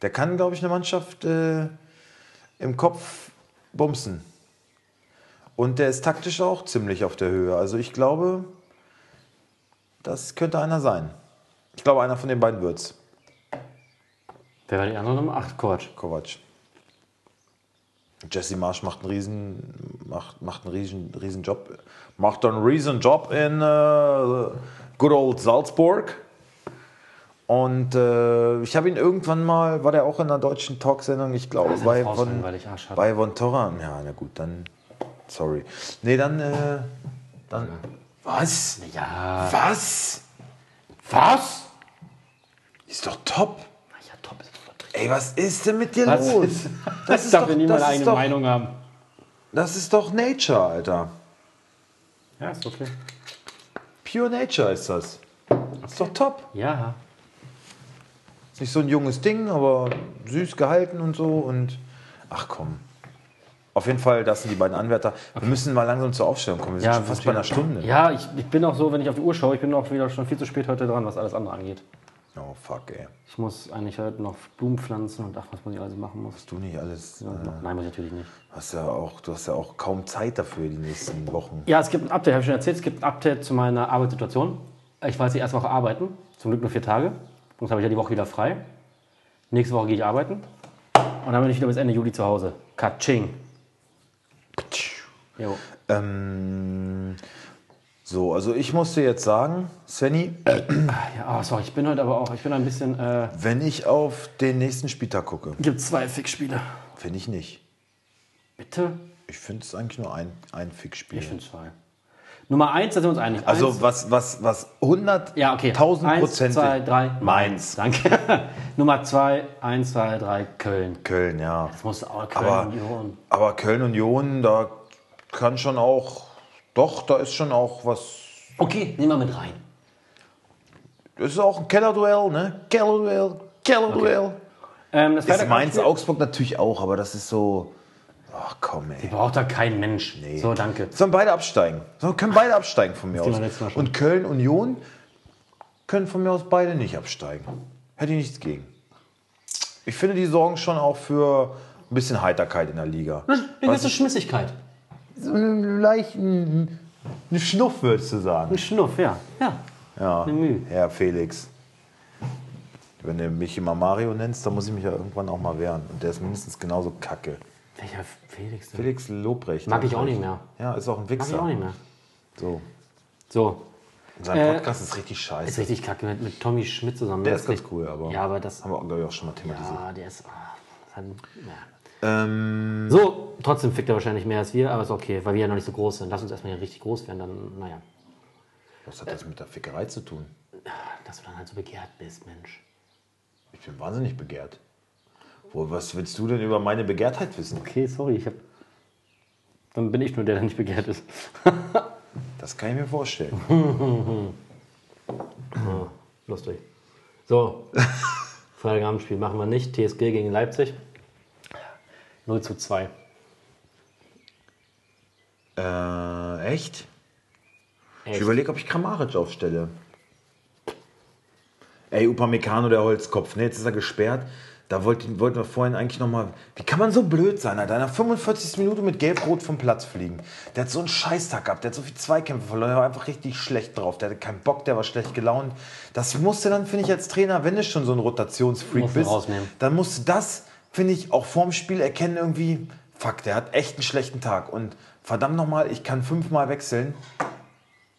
Speaker 1: Der kann, glaube ich, eine Mannschaft äh, im Kopf bumsen. Und der ist taktisch auch ziemlich auf der Höhe. Also ich glaube, das könnte einer sein. Ich glaube, einer von den beiden wird's.
Speaker 2: Wer war die andere Nummer? Ach, Kovac.
Speaker 1: Kovac. Jesse Marsch macht einen riesen, macht, macht einen riesen, riesen Job. Macht einen riesen Job in äh, good old Salzburg. Und äh, ich habe ihn irgendwann mal, war der auch in einer deutschen Talksendung, ich glaube, bei von, bei von Torra. Ja, na gut, dann, sorry. Nee, dann, äh, dann, was?
Speaker 2: Ja.
Speaker 1: Was?
Speaker 2: Was?
Speaker 1: Ist doch top.
Speaker 2: Ja, top ist.
Speaker 1: Ey, was ist denn mit dir
Speaker 2: Was
Speaker 1: los?
Speaker 2: ist-
Speaker 1: Das
Speaker 2: Ich
Speaker 1: ist
Speaker 2: darf
Speaker 1: doch,
Speaker 2: ja nie meine
Speaker 1: das ist
Speaker 2: eigene
Speaker 1: doch,
Speaker 2: Meinung haben.
Speaker 1: das ist doch Nature, Alter.
Speaker 2: Ja, ist okay.
Speaker 1: Pure Nature ist das. Ist doch top.
Speaker 2: Ja.
Speaker 1: Ist nicht so ein junges Ding, aber süß gehalten und so. Und ach komm. Auf jeden Fall, das sind die beiden Anwärter. Wir müssen mal langsam zur Aufstellung kommen. Wir sind
Speaker 2: Ja,
Speaker 1: schon fast bei einer Stunde.
Speaker 2: Ja, ich, ich bin auch so, wenn ich auf die Uhr schaue, ich bin auch wieder schon viel zu spät heute dran, was alles andere angeht.
Speaker 1: Oh fuck, ey.
Speaker 2: Ich muss eigentlich heute noch Blumen pflanzen und ach, was man hier alles machen muss.
Speaker 1: Du nicht alles. Äh,
Speaker 2: Nein, muss ich natürlich nicht.
Speaker 1: hast ja auch, du hast ja auch kaum Zeit dafür die nächsten Wochen.
Speaker 2: Ja, es gibt ein Update, habe ich schon erzählt. Es gibt ein Update zu meiner Arbeitssituation. Ich war jetzt die erste Woche arbeiten, zum Glück nur vier Tage. Sonst habe ich ja die Woche wieder frei. Nächste Woche gehe ich arbeiten. Und dann bin ich wieder bis Ende Juli zu Hause. Katsching.
Speaker 1: Ähm, so, also ich musste jetzt sagen, Svenny,
Speaker 2: Ja, oh, sorry, ich bin heute aber auch, ich bin ein bisschen, äh,
Speaker 1: wenn ich auf den nächsten Spieltag gucke,
Speaker 2: gibt zwei Fixspiele.
Speaker 1: finde ich nicht.
Speaker 2: Bitte?
Speaker 1: Ich finde es eigentlich nur ein, ein Fixspiel.
Speaker 2: Ich finde zwei. Nummer eins, da sind wir uns einig.
Speaker 1: Also
Speaker 2: Eins-
Speaker 1: was, was, was 100,
Speaker 2: ja, okay.
Speaker 1: 1000
Speaker 2: Eins,
Speaker 1: Prozent.
Speaker 2: zwei, drei.
Speaker 1: Mainz.
Speaker 2: Danke. Nummer zwei, eins, zwei, drei, Köln.
Speaker 1: Köln, ja.
Speaker 2: Das muss auch Köln
Speaker 1: Aber,
Speaker 2: Union.
Speaker 1: aber Köln Union, da kann schon auch, doch, da ist schon auch was.
Speaker 2: Okay, nehmen wir mit rein.
Speaker 1: Das ist auch ein Kellerduell, ne? Kellerduell, Kellerduell.
Speaker 2: Ähm, das
Speaker 1: Ist
Speaker 2: Freitagabendspiel-
Speaker 1: Mainz-Augsburg natürlich auch, aber das ist so. Ach komm, ey.
Speaker 2: Braucht da kein Mensch. So, danke.
Speaker 1: Sollen beide absteigen. So, können beide absteigen von mir aus. Und Köln Union können von mir aus beide nicht absteigen. Hätte ich nichts gegen. Ich finde, die sorgen schon auch für ein bisschen Heiterkeit in der Liga.
Speaker 2: Eine gewisse Schmissigkeit.
Speaker 1: So einen leichten einen Schnuff, würdest du sagen.
Speaker 2: Ein Schnuff, ja. Ja.
Speaker 1: Ja,
Speaker 2: Eine Mühe.
Speaker 1: Herr Felix. Wenn du mich immer Mario nennst, dann muss ich mich ja irgendwann auch mal wehren. Und der ist mindestens genauso kacke.
Speaker 2: Welcher Felix denn?
Speaker 1: Felix Lobrecht.
Speaker 2: Mag ich auch nicht mehr.
Speaker 1: Ja, ist auch ein
Speaker 2: Mag
Speaker 1: Wichser.
Speaker 2: ich auch nicht mehr.
Speaker 1: So.
Speaker 2: So.
Speaker 1: Sein
Speaker 2: Äh,
Speaker 1: Podcast ist richtig
Speaker 2: Ist
Speaker 1: scheiße.
Speaker 2: richtig kacke mit, mit Tommy Schmidt zusammen.
Speaker 1: Der
Speaker 2: Das
Speaker 1: ist ganz cool, aber
Speaker 2: Ja, aber das.
Speaker 1: haben wir, glaube ich, auch schon mal thematisiert.
Speaker 2: Ja, der ist. das hat, ja.
Speaker 1: Ähm,
Speaker 2: So, trotzdem fickt er wahrscheinlich mehr als wir, aber ist okay, weil wir ja noch nicht so groß sind. Lass uns erstmal hier richtig groß werden, dann, naja,
Speaker 1: was hat das mit der Fickerei zu tun?
Speaker 2: dass du dann halt so begehrt bist, Mensch.
Speaker 1: Ich bin wahnsinnig begehrt. Wo, was willst du denn über meine Begehrtheit wissen?
Speaker 2: Okay, sorry, ich hab. Dann bin ich nur der, der nicht begehrt ist.
Speaker 1: Das kann ich mir vorstellen.
Speaker 2: Ah, lustig. So, Freitagabendspiel machen wir nicht. TSG gegen Leipzig. 0 zu 2.
Speaker 1: Äh, echt? Ich
Speaker 2: Echt?
Speaker 1: überlege, ob ich Kramaric aufstelle. Ey, Upamecano, der Holzkopf. Ne, jetzt ist er gesperrt. Da wollten, wollten wir vorhin eigentlich nochmal. Wie kann man so blöd sein, Alter? In der 45. Minute mit Gelb-Rot vom Platz fliegen. Der hat so einen Scheißtag gehabt. Der hat so viele Zweikämpfe verloren. Der war einfach richtig schlecht drauf. Der hatte keinen Bock, der war schlecht gelaunt. Das musste dann, finde ich, als Trainer, wenn du schon so ein Rotationsfreak bist,
Speaker 2: rausnehmen.
Speaker 1: dann musst du das, finde ich, auch vorm Spiel erkennen irgendwie. Fuck, der hat echt einen schlechten Tag. Und verdammt nochmal, ich kann fünfmal wechseln.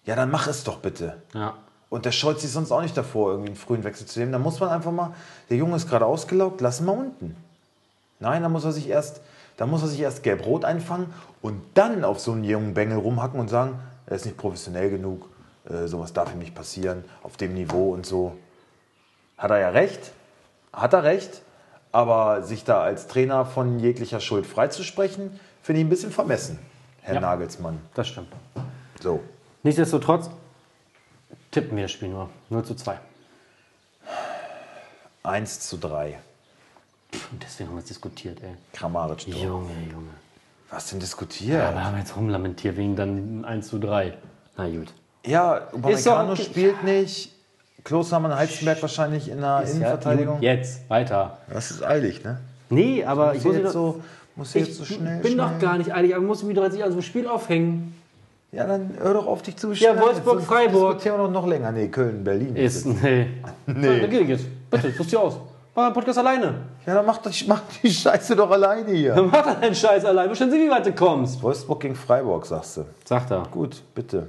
Speaker 1: Ja, dann mach es doch bitte.
Speaker 2: Ja.
Speaker 1: Und der scheut sich sonst auch nicht davor, irgendwie einen frühen Wechsel zu nehmen. Da muss man einfach mal, der Junge ist gerade ausgelaugt, lass ihn mal unten. Nein, da muss er sich erst, da muss er sich erst gelb-rot einfangen und dann auf so einen jungen Bengel rumhacken und sagen, er ist nicht professionell genug, äh, sowas darf ihm nicht passieren, auf dem Niveau und so. Hat er ja recht, hat er recht, aber sich da als Trainer von jeglicher Schuld freizusprechen, finde ich ein bisschen vermessen, Herr
Speaker 2: Ja.
Speaker 1: Nagelsmann.
Speaker 2: Das stimmt.
Speaker 1: So.
Speaker 2: Nichtsdestotrotz tippen wir das Spiel nur. 0 zu 2.
Speaker 1: 1 zu 3.
Speaker 2: Und deswegen haben wir es diskutiert, ey.
Speaker 1: Kramaric. Tor.
Speaker 2: Junge, Junge.
Speaker 1: Was denn diskutiert?
Speaker 2: Ja, wir haben jetzt rumlamentiert wegen dann 1 zu 3. Na gut.
Speaker 1: Ja, Upamecano
Speaker 2: okay.
Speaker 1: spielt nicht. Klostermann Heizenberg wahrscheinlich in der Innenverteidigung.
Speaker 2: Ja, jetzt, weiter.
Speaker 1: Das ist eilig, ne?
Speaker 2: Nee, aber ich
Speaker 1: Muss jetzt so, muss
Speaker 2: ich
Speaker 1: jetzt so schnell.
Speaker 2: bin
Speaker 1: schnell.
Speaker 2: doch gar nicht eilig, aber muss mich doch jetzt nicht an so einem Spiel aufhängen.
Speaker 1: Ja, dann hör doch auf, dich zu beschweren.
Speaker 2: Wolfsburg,
Speaker 1: Jetzt
Speaker 2: Freiburg.
Speaker 1: Diskutieren wir doch noch länger. Nee, Köln, Berlin.
Speaker 2: Ist, nee.
Speaker 1: Nee.
Speaker 2: Da geht jetzt. Bitte, such's dir aus. Mach einen Podcast alleine.
Speaker 1: Ja, dann mach, doch, mach die Scheiße doch alleine hier.
Speaker 2: Mach doch deinen Scheiß allein. Bestimmt Sie, wie weit du kommst.
Speaker 1: Wolfsburg gegen Freiburg, sagst du.
Speaker 2: Sagt er.
Speaker 1: Gut, bitte.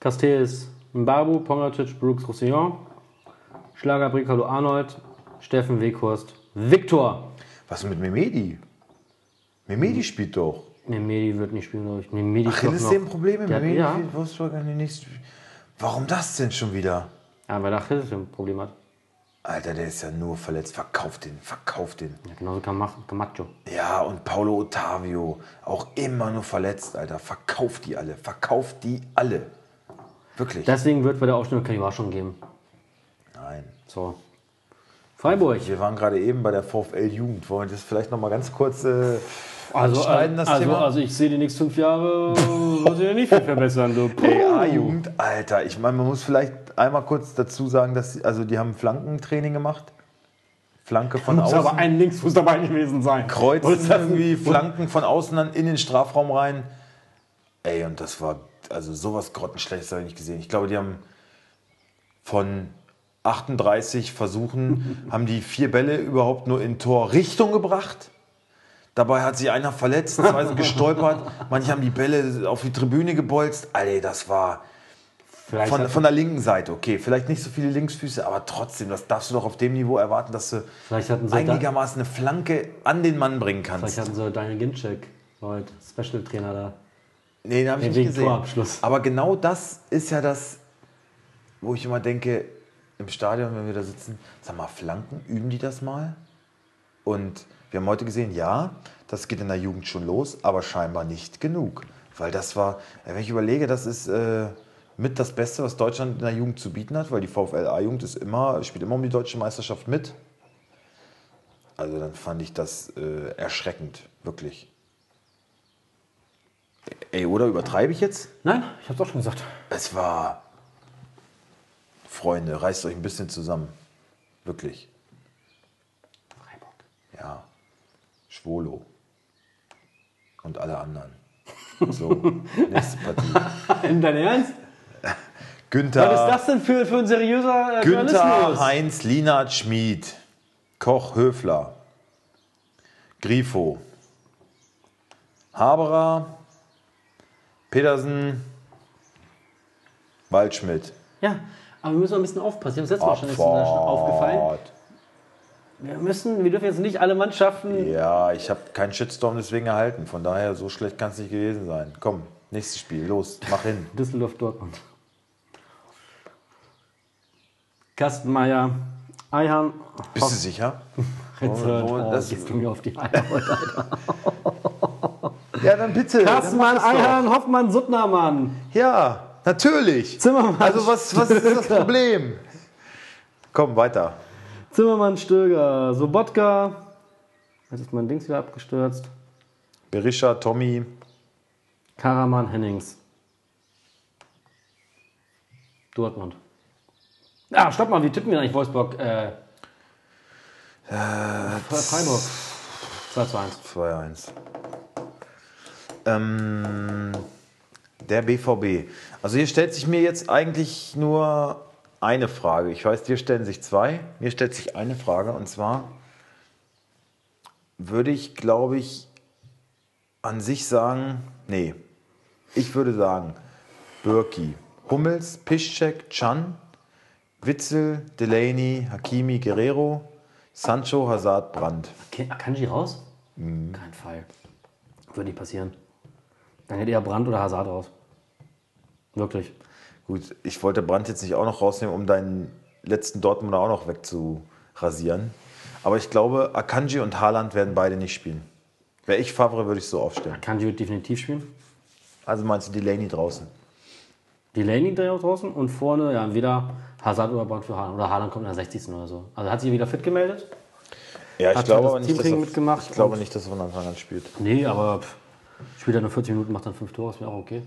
Speaker 2: Castells, Mbabu, Pongatic, Brooks, Roussillon, Schlager, Bricalo, Arnold, Steffen, Weghorst, Viktor.
Speaker 1: Was mit Memedi? Memedi spielt doch.
Speaker 2: Memedi wird nicht spielen, glaube ich. Memedi
Speaker 1: Achillessehnenprobleme? Memedi
Speaker 2: ja.
Speaker 1: spielt Wolfsburg in den nächsten. Warum das denn schon wieder?
Speaker 2: Ja, weil er Achilles ein Problem hat.
Speaker 1: Alter, der ist ja nur verletzt. Verkauf den, verkauf den.
Speaker 2: Ja, genauso Cam- Camacho.
Speaker 1: Ja, und Paulo Ottavio, auch immer nur verletzt, Alter. Verkauf die alle, verkauf die alle. Wirklich.
Speaker 2: Deswegen wird bei der Aufstellung keine Überraschung geben.
Speaker 1: Nein.
Speaker 2: So. Freiburg.
Speaker 1: Wir waren gerade eben bei der VfL-Jugend. Wollen wir das vielleicht noch mal ganz kurz äh,
Speaker 2: Also,
Speaker 1: anschneiden, das
Speaker 2: also,
Speaker 1: Thema?
Speaker 2: also ich sehe die nächsten fünf Jahre, was sie ja nicht viel verbessern. Du.
Speaker 1: Ey, A-Jugend, Alter. Ich meine, man muss vielleicht einmal kurz dazu sagen, dass sie, also die haben Flankentraining gemacht. Flanke von
Speaker 2: Muss aber
Speaker 1: außen.
Speaker 2: ein Linksfuß dabei gewesen sein.
Speaker 1: Kreuzen irgendwie, Flanken von außen dann in den Strafraum rein. Ey, und das war, also sowas grottenschlechtes habe ich nicht gesehen. Ich glaube, die haben von 38 Versuchen, haben die vier Bälle überhaupt nur in Torrichtung gebracht. Dabei hat sich einer verletzt, zwei sind gestolpert. Manche haben die Bälle auf die Tribüne gebolzt. Alter, das war
Speaker 2: Vielleicht
Speaker 1: von, von der linken Seite. Okay, vielleicht nicht so viele Linksfüße, aber trotzdem, das darfst du doch auf dem Niveau erwarten, dass du
Speaker 2: Vielleicht
Speaker 1: einigermaßen eine Flanke an den Mann bringen
Speaker 2: Vielleicht
Speaker 1: kannst.
Speaker 2: hatten sie Daniel Ginczek heute, Special-Trainer da.
Speaker 1: Nee, den habe ich
Speaker 2: Nee,
Speaker 1: nicht gesehen.
Speaker 2: Torabschluss.
Speaker 1: Aber genau das ist ja das, wo ich immer denke, im Stadion, wenn wir da sitzen, sag mal, Flanken, üben die das mal? Und wir haben heute gesehen, ja, das geht in der Jugend schon los, aber scheinbar nicht genug. Weil das war, wenn ich überlege, das ist äh, mit das Beste, was Deutschland in der Jugend zu bieten hat, weil die VfL A-Jugend ist immer, spielt immer um die deutsche Meisterschaft mit. Also dann fand ich das äh, erschreckend, wirklich. Ey, oder übertreibe ich jetzt?
Speaker 2: Nein, ich hab's auch schon gesagt.
Speaker 1: Es war. Freunde, reißt euch ein bisschen zusammen. Wirklich.
Speaker 2: Freiburg.
Speaker 1: Ja. Schwolo. Und alle anderen. So, nächste Partie.
Speaker 2: In dein Ernst?
Speaker 1: Günther,
Speaker 2: Was ist das denn für, für ein seriöser äh,
Speaker 1: Günther? Heinz, Linard Schmid, Koch Höfler, Grifo, Haberer, Petersen, Waldschmidt.
Speaker 2: Ja, aber wir müssen auch ein bisschen aufpassen. Ich habe das letzte Mal schon, ist mir schon aufgefallen. Wir müssen, wir dürfen jetzt nicht alle Mannschaften.
Speaker 1: Ja, ich habe keinen Shitstorm deswegen erhalten. Von daher, so schlecht kann es nicht gewesen sein. Komm, nächstes Spiel, los, mach hin.
Speaker 2: Düsseldorf, Dortmund. Kastenmeier, Eihahn,
Speaker 1: Bist du sicher? Wo-
Speaker 2: Oh,
Speaker 1: das-
Speaker 2: jetzt du mir auf die Eier.
Speaker 1: Ja, dann bitte.
Speaker 2: Kastenmann, Eihahn, Hoffmann, Suttnermann.
Speaker 1: Ja, natürlich.
Speaker 2: Zimmermann.
Speaker 1: Also was, was ist das. Problem? Komm, weiter.
Speaker 2: Zimmermann, Stöger, Sobotka. Jetzt ist mein Dings wieder abgestürzt.
Speaker 1: Berisha, Tommy.
Speaker 2: Karaman, Hennings. Dortmund. Ah, stopp mal, wie tippen wir eigentlich Wolfsburg? Äh, Freiburg. 2 zu 1.
Speaker 1: 2-1. Ähm, der BVB. Also hier stellt sich mir jetzt eigentlich nur eine Frage. Ich weiß, dir stellen sich zwei. Mir stellt sich eine Frage und zwar würde ich, glaube ich, an sich sagen, nee, ich würde sagen, Birki, Hummels, Piszczek, Chan, Witzel, Delaney, Hakimi, Guerrero, Sancho, Hazard, Brandt.
Speaker 2: Akanji raus? Kein Fall. Würde nicht passieren. Dann hätte eher Brand oder Hazard raus. Wirklich.
Speaker 1: Gut, ich wollte Brandt jetzt nicht auch noch rausnehmen, um deinen letzten Dortmunder auch noch wegzurasieren. Aber ich glaube, Akanji und Haaland werden beide nicht spielen. Wäre ich Favre, würde ich so aufstellen.
Speaker 2: Akanji wird definitiv spielen.
Speaker 1: Also meinst du Delaney draußen?
Speaker 2: Delaney draußen und vorne, ja, entweder Hazard oder Brand für Haaland. Oder Haaland kommt in der 60. oder so. Also hat sich wieder fit gemeldet?
Speaker 1: Ja, ich glaube nicht, dass er, ich glaube nicht, dass er von Anfang an spielt.
Speaker 2: Nee, aber pff, spielt er nur 40 Minuten, macht dann 5 Tore, ist mir auch okay.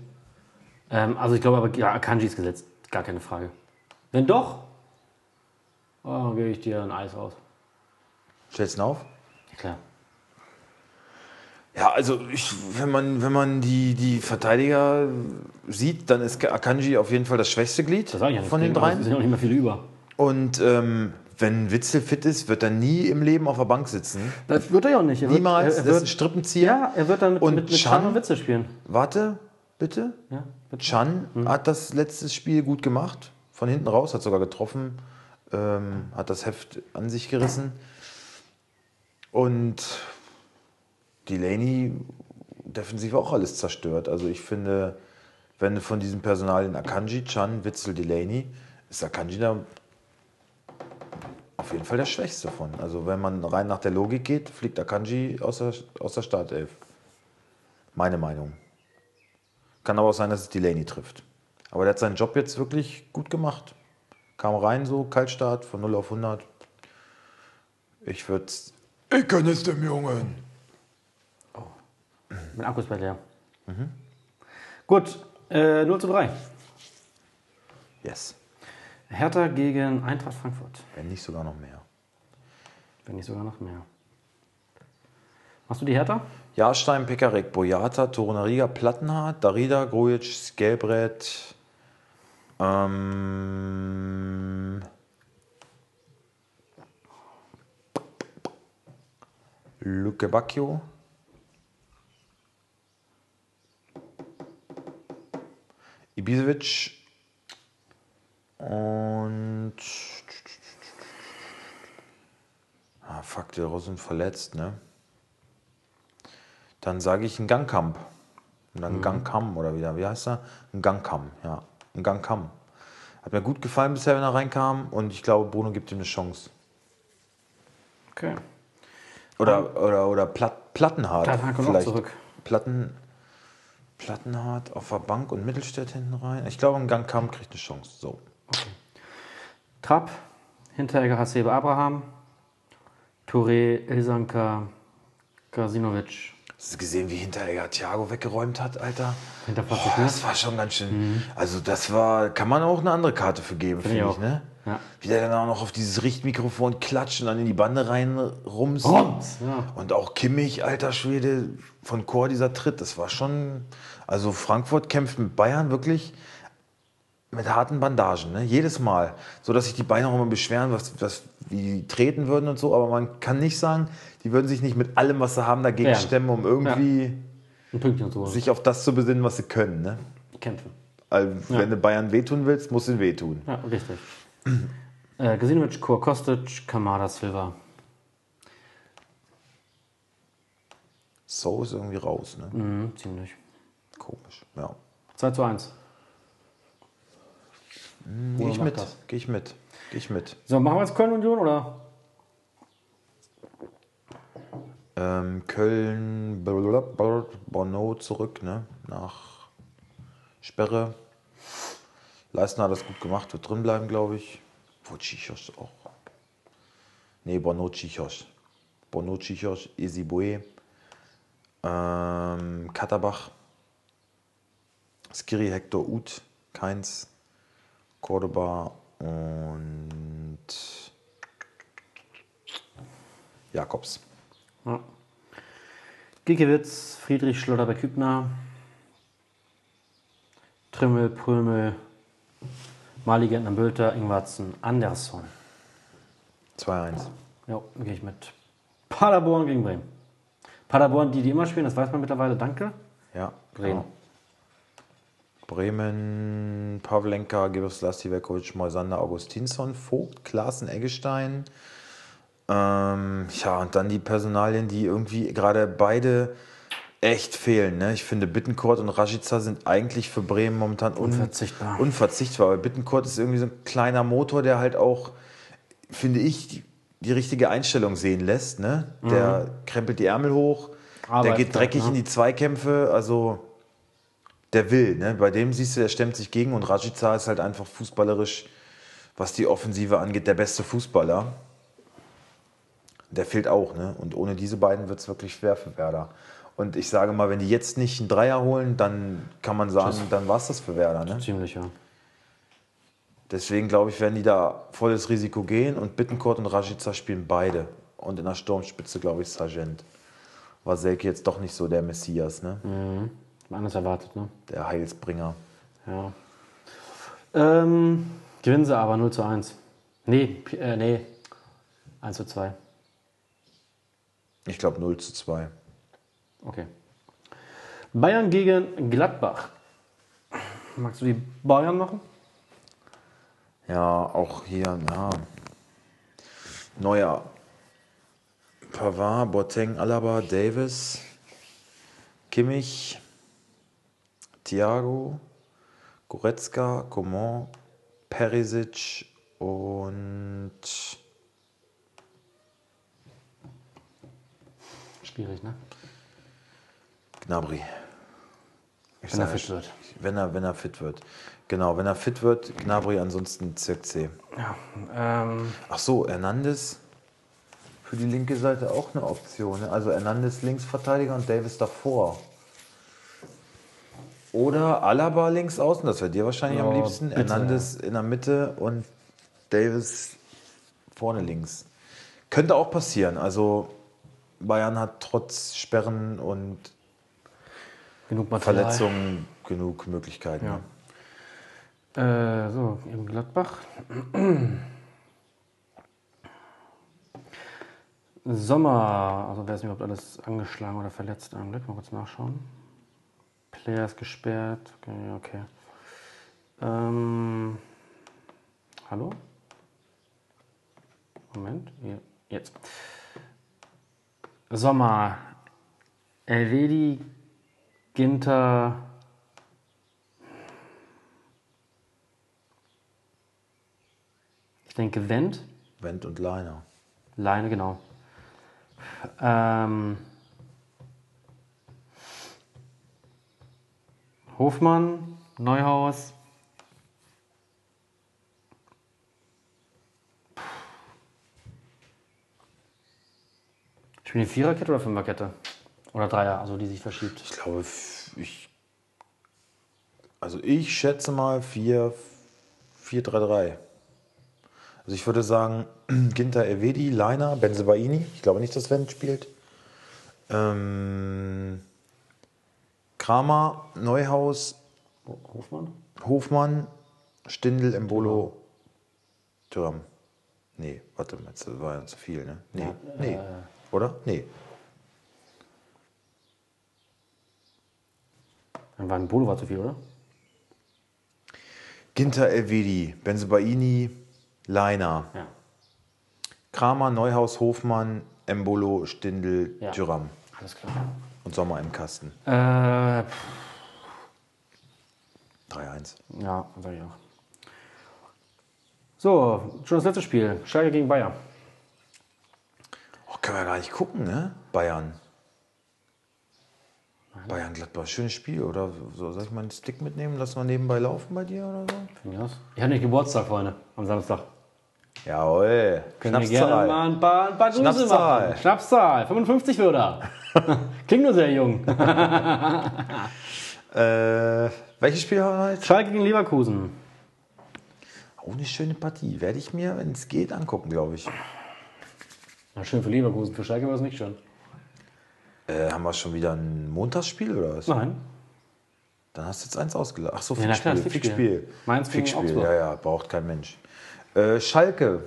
Speaker 2: Ähm, also ich glaube aber, ja, Akanji ist gesetzt. Gar keine Frage. Wenn doch, oh, gebe ich dir ein Eis aus.
Speaker 1: Stellst du ihn auf?
Speaker 2: Ja, klar.
Speaker 1: Ja, also ich, wenn man, wenn man die, die Verteidiger sieht, dann ist Akanji auf jeden Fall das schwächste Glied
Speaker 2: Das
Speaker 1: von den
Speaker 2: Aber Es
Speaker 1: dreien.
Speaker 2: sind auch nicht mehr viele über.
Speaker 1: Und ähm, wenn Witzel fit ist, wird er nie im Leben auf der Bank sitzen.
Speaker 2: Das wird er ja auch nicht. Er
Speaker 1: Niemals.
Speaker 2: Wird, er,
Speaker 1: das ist ein
Speaker 2: wird,
Speaker 1: Strippenzieher.
Speaker 2: ja, er wird dann mit,
Speaker 1: Und
Speaker 2: mit, mit
Speaker 1: Chan?
Speaker 2: Und Witze spielen.
Speaker 1: Warte, bitte.
Speaker 2: Ja, bitte.
Speaker 1: Chan hat das letzte Spiel gut gemacht. Von hinten raus, hat sogar getroffen. Ähm, hat das Heft an sich gerissen. Und Delaney defensiv auch alles zerstört. Also ich finde, wenn du von diesem Personal in Akanji, Chan, Witzel, Delaney, ist Akanji da auf jeden Fall der Schwächste von. Also wenn man rein nach der Logik geht, fliegt Akanji aus der, aus der Startelf. Meine Meinung. Kann aber auch sein, dass es Delaney trifft. Aber der hat seinen Job jetzt wirklich gut gemacht. Kam rein so, Kaltstart von 0 auf 100. Ich würde Ich kann es dem Jungen.
Speaker 2: Mein Akku ist bald leer. Gut, äh, 0 zu 3.
Speaker 1: Yes.
Speaker 2: Hertha gegen Eintracht Frankfurt.
Speaker 1: Wenn nicht sogar noch mehr.
Speaker 2: Wenn nicht sogar noch mehr. Machst du die Hertha?
Speaker 1: Jahrstein, Pekarek, Boyata, Torunariga, Plattenhardt, Darida, Grujic, Skelbrett, ähm, Luke Bacchio, Ibisevic und ah, fuck, der Rosen verletzt, ne? Dann sage ich ein Gangkamp. Und dann Gangkam oder wieder, wie heißt er? Ein Gangkam, ja. Ein Gangkam. Hat mir gut gefallen bisher, wenn er reinkam und ich glaube, Bruno gibt ihm eine Chance.
Speaker 2: Okay.
Speaker 1: Oder, oder, oder Platt, Plattenhardt.
Speaker 2: Plattenhardt kommt auch
Speaker 1: vielleicht.
Speaker 2: zurück.
Speaker 1: Platten, Plattenhardt auf der Bank und Mittelstädt hinten rein. Ich glaube, ein Gangkam kriegt eine Chance. So.
Speaker 2: Trapp, Hinteregger, Hasebe, Abraham, Touré, Ilsanka, Kasinovic.
Speaker 1: Hast du gesehen, wie Hinteregger Thiago weggeräumt hat, Alter?
Speaker 2: Hinterpfosten,
Speaker 1: Boah,
Speaker 2: ne?
Speaker 1: das war schon ganz schön. Also, das war, kann man auch eine andere Karte für geben, finde
Speaker 2: ich
Speaker 1: ich,
Speaker 2: auch.
Speaker 1: ne?
Speaker 2: Ja.
Speaker 1: Wie der dann auch noch auf dieses Richtmikrofon klatscht und dann in die Bande rein rums.
Speaker 2: Rums, ja.
Speaker 1: Und auch Kimmich, alter Schwede, von Chor dieser Tritt, das war schon. Also, Frankfurt kämpft mit Bayern wirklich mit harten Bandagen, ne? jedes Mal. So dass sich die Beine auch immer beschweren, was, was, wie die treten würden und so. Aber man kann nicht sagen, die würden sich nicht mit allem, was sie haben, dagegen
Speaker 2: Ja.
Speaker 1: stemmen, um irgendwie
Speaker 2: Ein Pünktchen zu holen.
Speaker 1: sich auf das zu besinnen, was sie können. Ne?
Speaker 2: Kämpfen.
Speaker 1: Also, Wenn du Bayern wehtun willst, musst du ihn wehtun.
Speaker 2: Ja, richtig. äh, Gesinovic, Kor Kostic, Kamada, Silva.
Speaker 1: So ist irgendwie raus, ne?
Speaker 2: Mhm, ziemlich.
Speaker 1: Komisch, ja.
Speaker 2: 2 zu 1.
Speaker 1: Gehe ich mit, gehe ich mit, gehe ich mit.
Speaker 2: So, machen wir jetzt Köln-Union oder?
Speaker 1: Ähm, Köln, Bono zurück, ne? Nach Sperre. Leistner hat das gut gemacht, wird drin bleiben, glaube ich. Wo Chichos auch. Nee, Bono Chichos. Bono Chichos, Ezibue. Ähm, Katterbach. Skiri Hector Uth, Keins, Cordoba und Jakobs.
Speaker 2: Ja. Giekewitz, Friedrich Schlotterbeck Hübner, Trimmel, Prömel, Mali Gentner Bülter, Ingwarzen, Andersson.
Speaker 1: 2-1.
Speaker 2: Ja, gehe ich mit. Paderborn gegen Bremen. Paderborn, die, die immer spielen, das weiß man mittlerweile. Danke.
Speaker 1: Ja, genau. Bremen, Pavlenka, Gibos Lastivekovic, Moisander, Augustinsson, Vogt, Klaassen, Eggestein. Ähm, ja, und dann die Personalien, die irgendwie gerade beide echt fehlen. Ne? Ich finde, Bittencourt und Rashica sind eigentlich für Bremen momentan un
Speaker 2: Unverzichtbar.
Speaker 1: unverzichtbar. Weil Bittencourt ist irgendwie so ein kleiner Motor, der halt auch, finde ich, die, die richtige Einstellung sehen lässt. Ne? Der krempelt die Ärmel hoch, der
Speaker 2: Arbeit
Speaker 1: geht
Speaker 2: bleibt,
Speaker 1: dreckig
Speaker 2: ne?
Speaker 1: in die Zweikämpfe. Also der will. Ne? Bei dem siehst du, der stemmt sich gegen und Rajica ist halt einfach fußballerisch, was die Offensive angeht, der beste Fußballer. Der fehlt auch. Ne? Und ohne diese beiden wird es wirklich schwer für Werder. Und ich sage mal, wenn die jetzt nicht einen Dreier holen, dann kann man sagen, dann war es das für Werder. Ne?
Speaker 2: Ziemlich, ja.
Speaker 1: Deswegen glaube ich, werden die da volles Risiko gehen und Bittencourt und Rashica spielen beide. Und in der Sturmspitze, glaube ich, Sargent. War Selke jetzt doch nicht so der Messias, ne?
Speaker 2: Mhm. Anders erwartet, ne?
Speaker 1: der Heilsbringer.
Speaker 2: Ja. Ähm, gewinnen sie aber 0 zu 1. Nee, äh, nee. 1 zu 2.
Speaker 1: Ich glaube 0 zu 2.
Speaker 2: Okay. Bayern gegen Gladbach. Magst du die Bayern machen?
Speaker 1: Ja, auch hier, ja. Neuer. Pavard, Boateng, Alaba, Davis, Kimmich, Thiago, Goretzka, Coman, Perisic und
Speaker 2: Schwierig, ne?
Speaker 1: Gnabry. Ich
Speaker 2: Wenn er fit wird.
Speaker 1: Wenn er, wenn er fit wird. Genau, wenn er fit wird, Gnabry ansonsten Zirkzee.
Speaker 2: Ja. Ähm,
Speaker 1: Ach so, Hernandez für die linke Seite auch eine Option. Ne? Also Hernandez Linksverteidiger und Davis davor. Oder Alaba links außen, das wäre dir wahrscheinlich am
Speaker 2: Oh,
Speaker 1: liebsten.
Speaker 2: bitte,
Speaker 1: Hernandez in der Mitte und Davis vorne links. Könnte auch passieren. Also Bayern hat trotz Sperren und
Speaker 2: genug.
Speaker 1: Verletzungen genug Möglichkeiten.
Speaker 2: Ja. Äh, so, in Gladbach. Sommer, also wer ist überhaupt alles angeschlagen oder verletzt? Einen Blick, mal kurz nachschauen. Player ist gesperrt. Okay, okay. Ähm, hallo? Moment, hier, jetzt. Sommer. Elvedi, Ginter, ich denke Wendt.
Speaker 1: Wendt und Leiner.
Speaker 2: Leine, genau. Ähm, Hofmann, Neuhaus. Spielen die Viererkette oder Fünferkette? Oder Dreier, also die sich verschiebt.
Speaker 1: Ich glaube, ich. Also ich schätze mal 4, 4-3-3. Also ich würde sagen, Ginter Evedi, Leiner, Benzebaini. Ich glaube nicht, dass Wendt spielt. Ähm, Kramer, Neuhaus,
Speaker 2: Hofmann?
Speaker 1: Hofmann, Stindl, Embolo, Thürm. Nee, warte mal, das war ja zu viel, ne? Nee, nee. Oder? Nee.
Speaker 2: Dann war ein Bolo war zu viel, oder?
Speaker 1: Ginter Elvedi, Benzebaini, Leiner,
Speaker 2: Ja.
Speaker 1: Kramer, Neuhaus, Hofmann, Embolo, Stindl,
Speaker 2: Ja.
Speaker 1: Tyram
Speaker 2: Alles klar.
Speaker 1: Und Sommer im Kasten.
Speaker 2: Äh, pff,
Speaker 1: 3-1.
Speaker 2: ja, sag ich auch. So, schon das letzte Spiel. Schalke gegen Bayern.
Speaker 1: Oh, können wir gar nicht gucken, ne? Bayern. Bayern Gladbach, schönes Spiel, oder? So, soll ich mal einen Stick mitnehmen? Lass mal nebenbei laufen bei dir oder so?
Speaker 2: Von mir aus. Ich hatte nicht Geburtstag, Freunde, am Samstag.
Speaker 1: Jawohl.
Speaker 2: Können wir gerne mal ein paar, ein paar Grüße
Speaker 1: Schnapszahl.
Speaker 2: machen. Schnapszahl, 55 wird er. Klingt nur sehr jung.
Speaker 1: Äh, welches Spiel haben wir heute?
Speaker 2: Schalke gegen Leverkusen.
Speaker 1: Oh, eine schöne Partie. Werde ich mir, wenn es geht, angucken, glaube ich.
Speaker 2: Na, schön für Leverkusen, für Schalke war es nicht schön.
Speaker 1: Äh, haben wir schon wieder ein Montagsspiel oder was?
Speaker 2: Nein.
Speaker 1: Dann hast du jetzt eins ausgelacht. Ach so,
Speaker 2: Ja,
Speaker 1: Fixspiel.
Speaker 2: Fixspiel.
Speaker 1: Fixspiel.
Speaker 2: Mainz Augsburg.
Speaker 1: ja, ja, braucht kein Mensch. Äh, Schalke.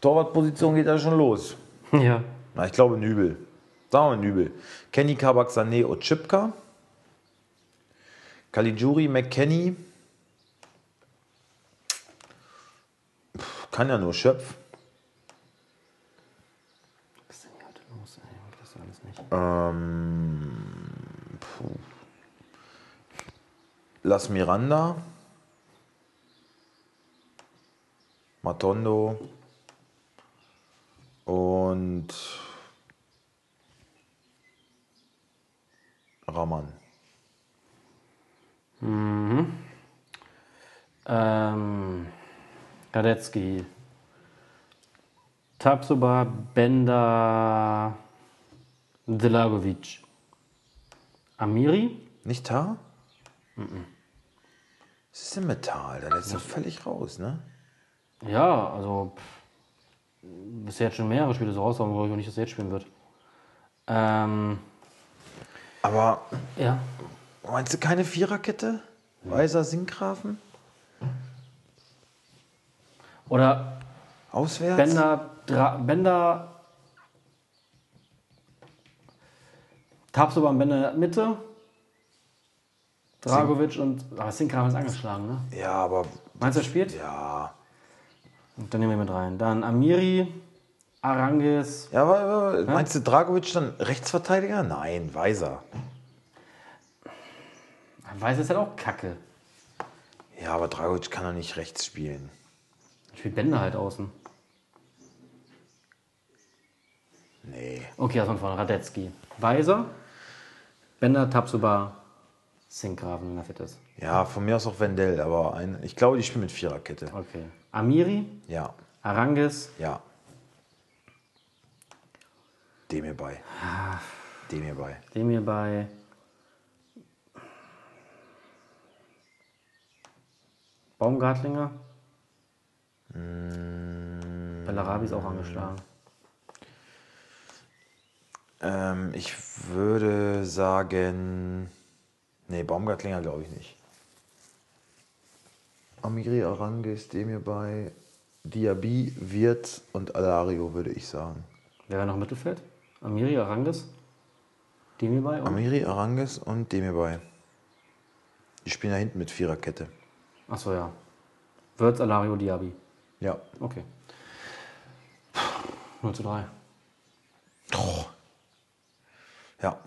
Speaker 1: Torwartposition geht da schon los.
Speaker 2: Ja.
Speaker 1: Na, ich glaube Nübel. Sagen wir Nübel. Kenny Kabak, Sané, Otschipka. Caligiuri, McKenny. Puh, Kann ja nur Schöpf.
Speaker 2: Was ist denn hier heute los? Ey, das alles nicht.
Speaker 1: Ähm, puh. Las Miranda. Matondo. Und Raman.
Speaker 2: Ähm, Radetzky. Tapsoba, Bender, Delagovic. Amiri?
Speaker 1: Nicht Tar? Was ist denn mit Tar? Der lässt doch völlig raus, ne?
Speaker 2: Ja, also pff, bisher jetzt schon mehrere Spiele so raushauen, wo ich auch nicht, dass er jetzt spielen wird. Ähm,
Speaker 1: Aber
Speaker 2: ja.
Speaker 1: meinst du keine Viererkette? Weiser Sinkgrafen?
Speaker 2: Oder
Speaker 1: Auswärts?
Speaker 2: Bender, Dra Bender, Tapsoba und Bender in der Mitte. Dragovic und. Aber Sinkgrafen ist angeschlagen, ne?
Speaker 1: Ja, aber.
Speaker 2: Meinst du, er spielt?
Speaker 1: Ja.
Speaker 2: Und dann nehmen wir mit rein. Dann Amiri, Arangis.
Speaker 1: Ja, aber, aber meinst du Dragovic dann Rechtsverteidiger? Nein, Weiser.
Speaker 2: Weiß ist halt auch kacke.
Speaker 1: Ja, aber Dragovic kann doch nicht rechts spielen.
Speaker 2: Spielt Bender halt außen.
Speaker 1: Nee.
Speaker 2: Okay, erstmal von Radetzky. Weiser, Bender, Tapsoba, Sinkgrafen, wenn er fit ist.
Speaker 1: Ja, von mir aus auch Wendell, aber ein, ich glaube, die spielen mit Viererkette.
Speaker 2: Okay. Amiri,
Speaker 1: Ja,
Speaker 2: Arangis,
Speaker 1: ja. Dem hier bei. Dem hier bei.
Speaker 2: dem hier bei. Baumgartlinger. Bellarabi ist auch angeschlagen.
Speaker 1: Ähm, ich würde sagen. Nee, Baumgartlinger glaube ich nicht. Amiri Arangis, dem hier bei. Diaby, Wirt und Alario, würde ich sagen.
Speaker 2: Wer war noch im Mittelfeld? Amiri, Arangis, dem hier bei.
Speaker 1: Amiri, Arangis und dem hier bei. Die spielen da hinten mit Viererkette.
Speaker 2: Achso, ja. Wirtz, Alario, Diaby.
Speaker 1: Ja.
Speaker 2: Okay. 0 zu 3.
Speaker 1: Ja.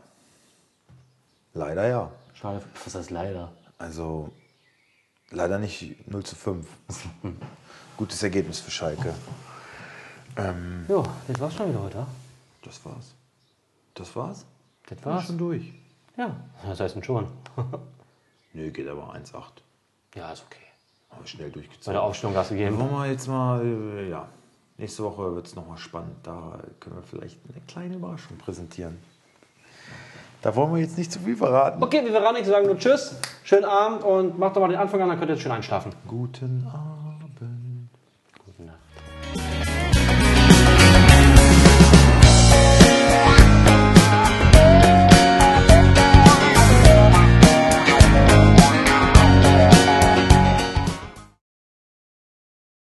Speaker 1: Leider ja.
Speaker 2: Schade. Was heißt leider?
Speaker 1: Also leider nicht 0 zu 5. Gutes Ergebnis für Schalke.
Speaker 2: Jo, das war's schon wieder heute.
Speaker 1: Das war's. Das war's?
Speaker 2: Das war's.
Speaker 1: Schon durch.
Speaker 2: Ja, das heißt schon.
Speaker 1: Nö, geht aber 1,8.
Speaker 2: ja, ist okay.
Speaker 1: Aber schnell
Speaker 2: Bei
Speaker 1: durchgezogen.
Speaker 2: der Aufstellung Gas gegeben.
Speaker 1: Wollen wir jetzt mal, äh, ja. Nächste Woche wird es nochmal spannend. Da können wir vielleicht eine kleine Überraschung präsentieren. Da wollen wir jetzt nicht zu viel verraten.
Speaker 2: Okay, wir verraten nicht, wir sagen nur Tschüss, schönen Abend und macht doch mal den Anfang an, dann könnt ihr jetzt schön einschlafen.
Speaker 1: Guten Abend.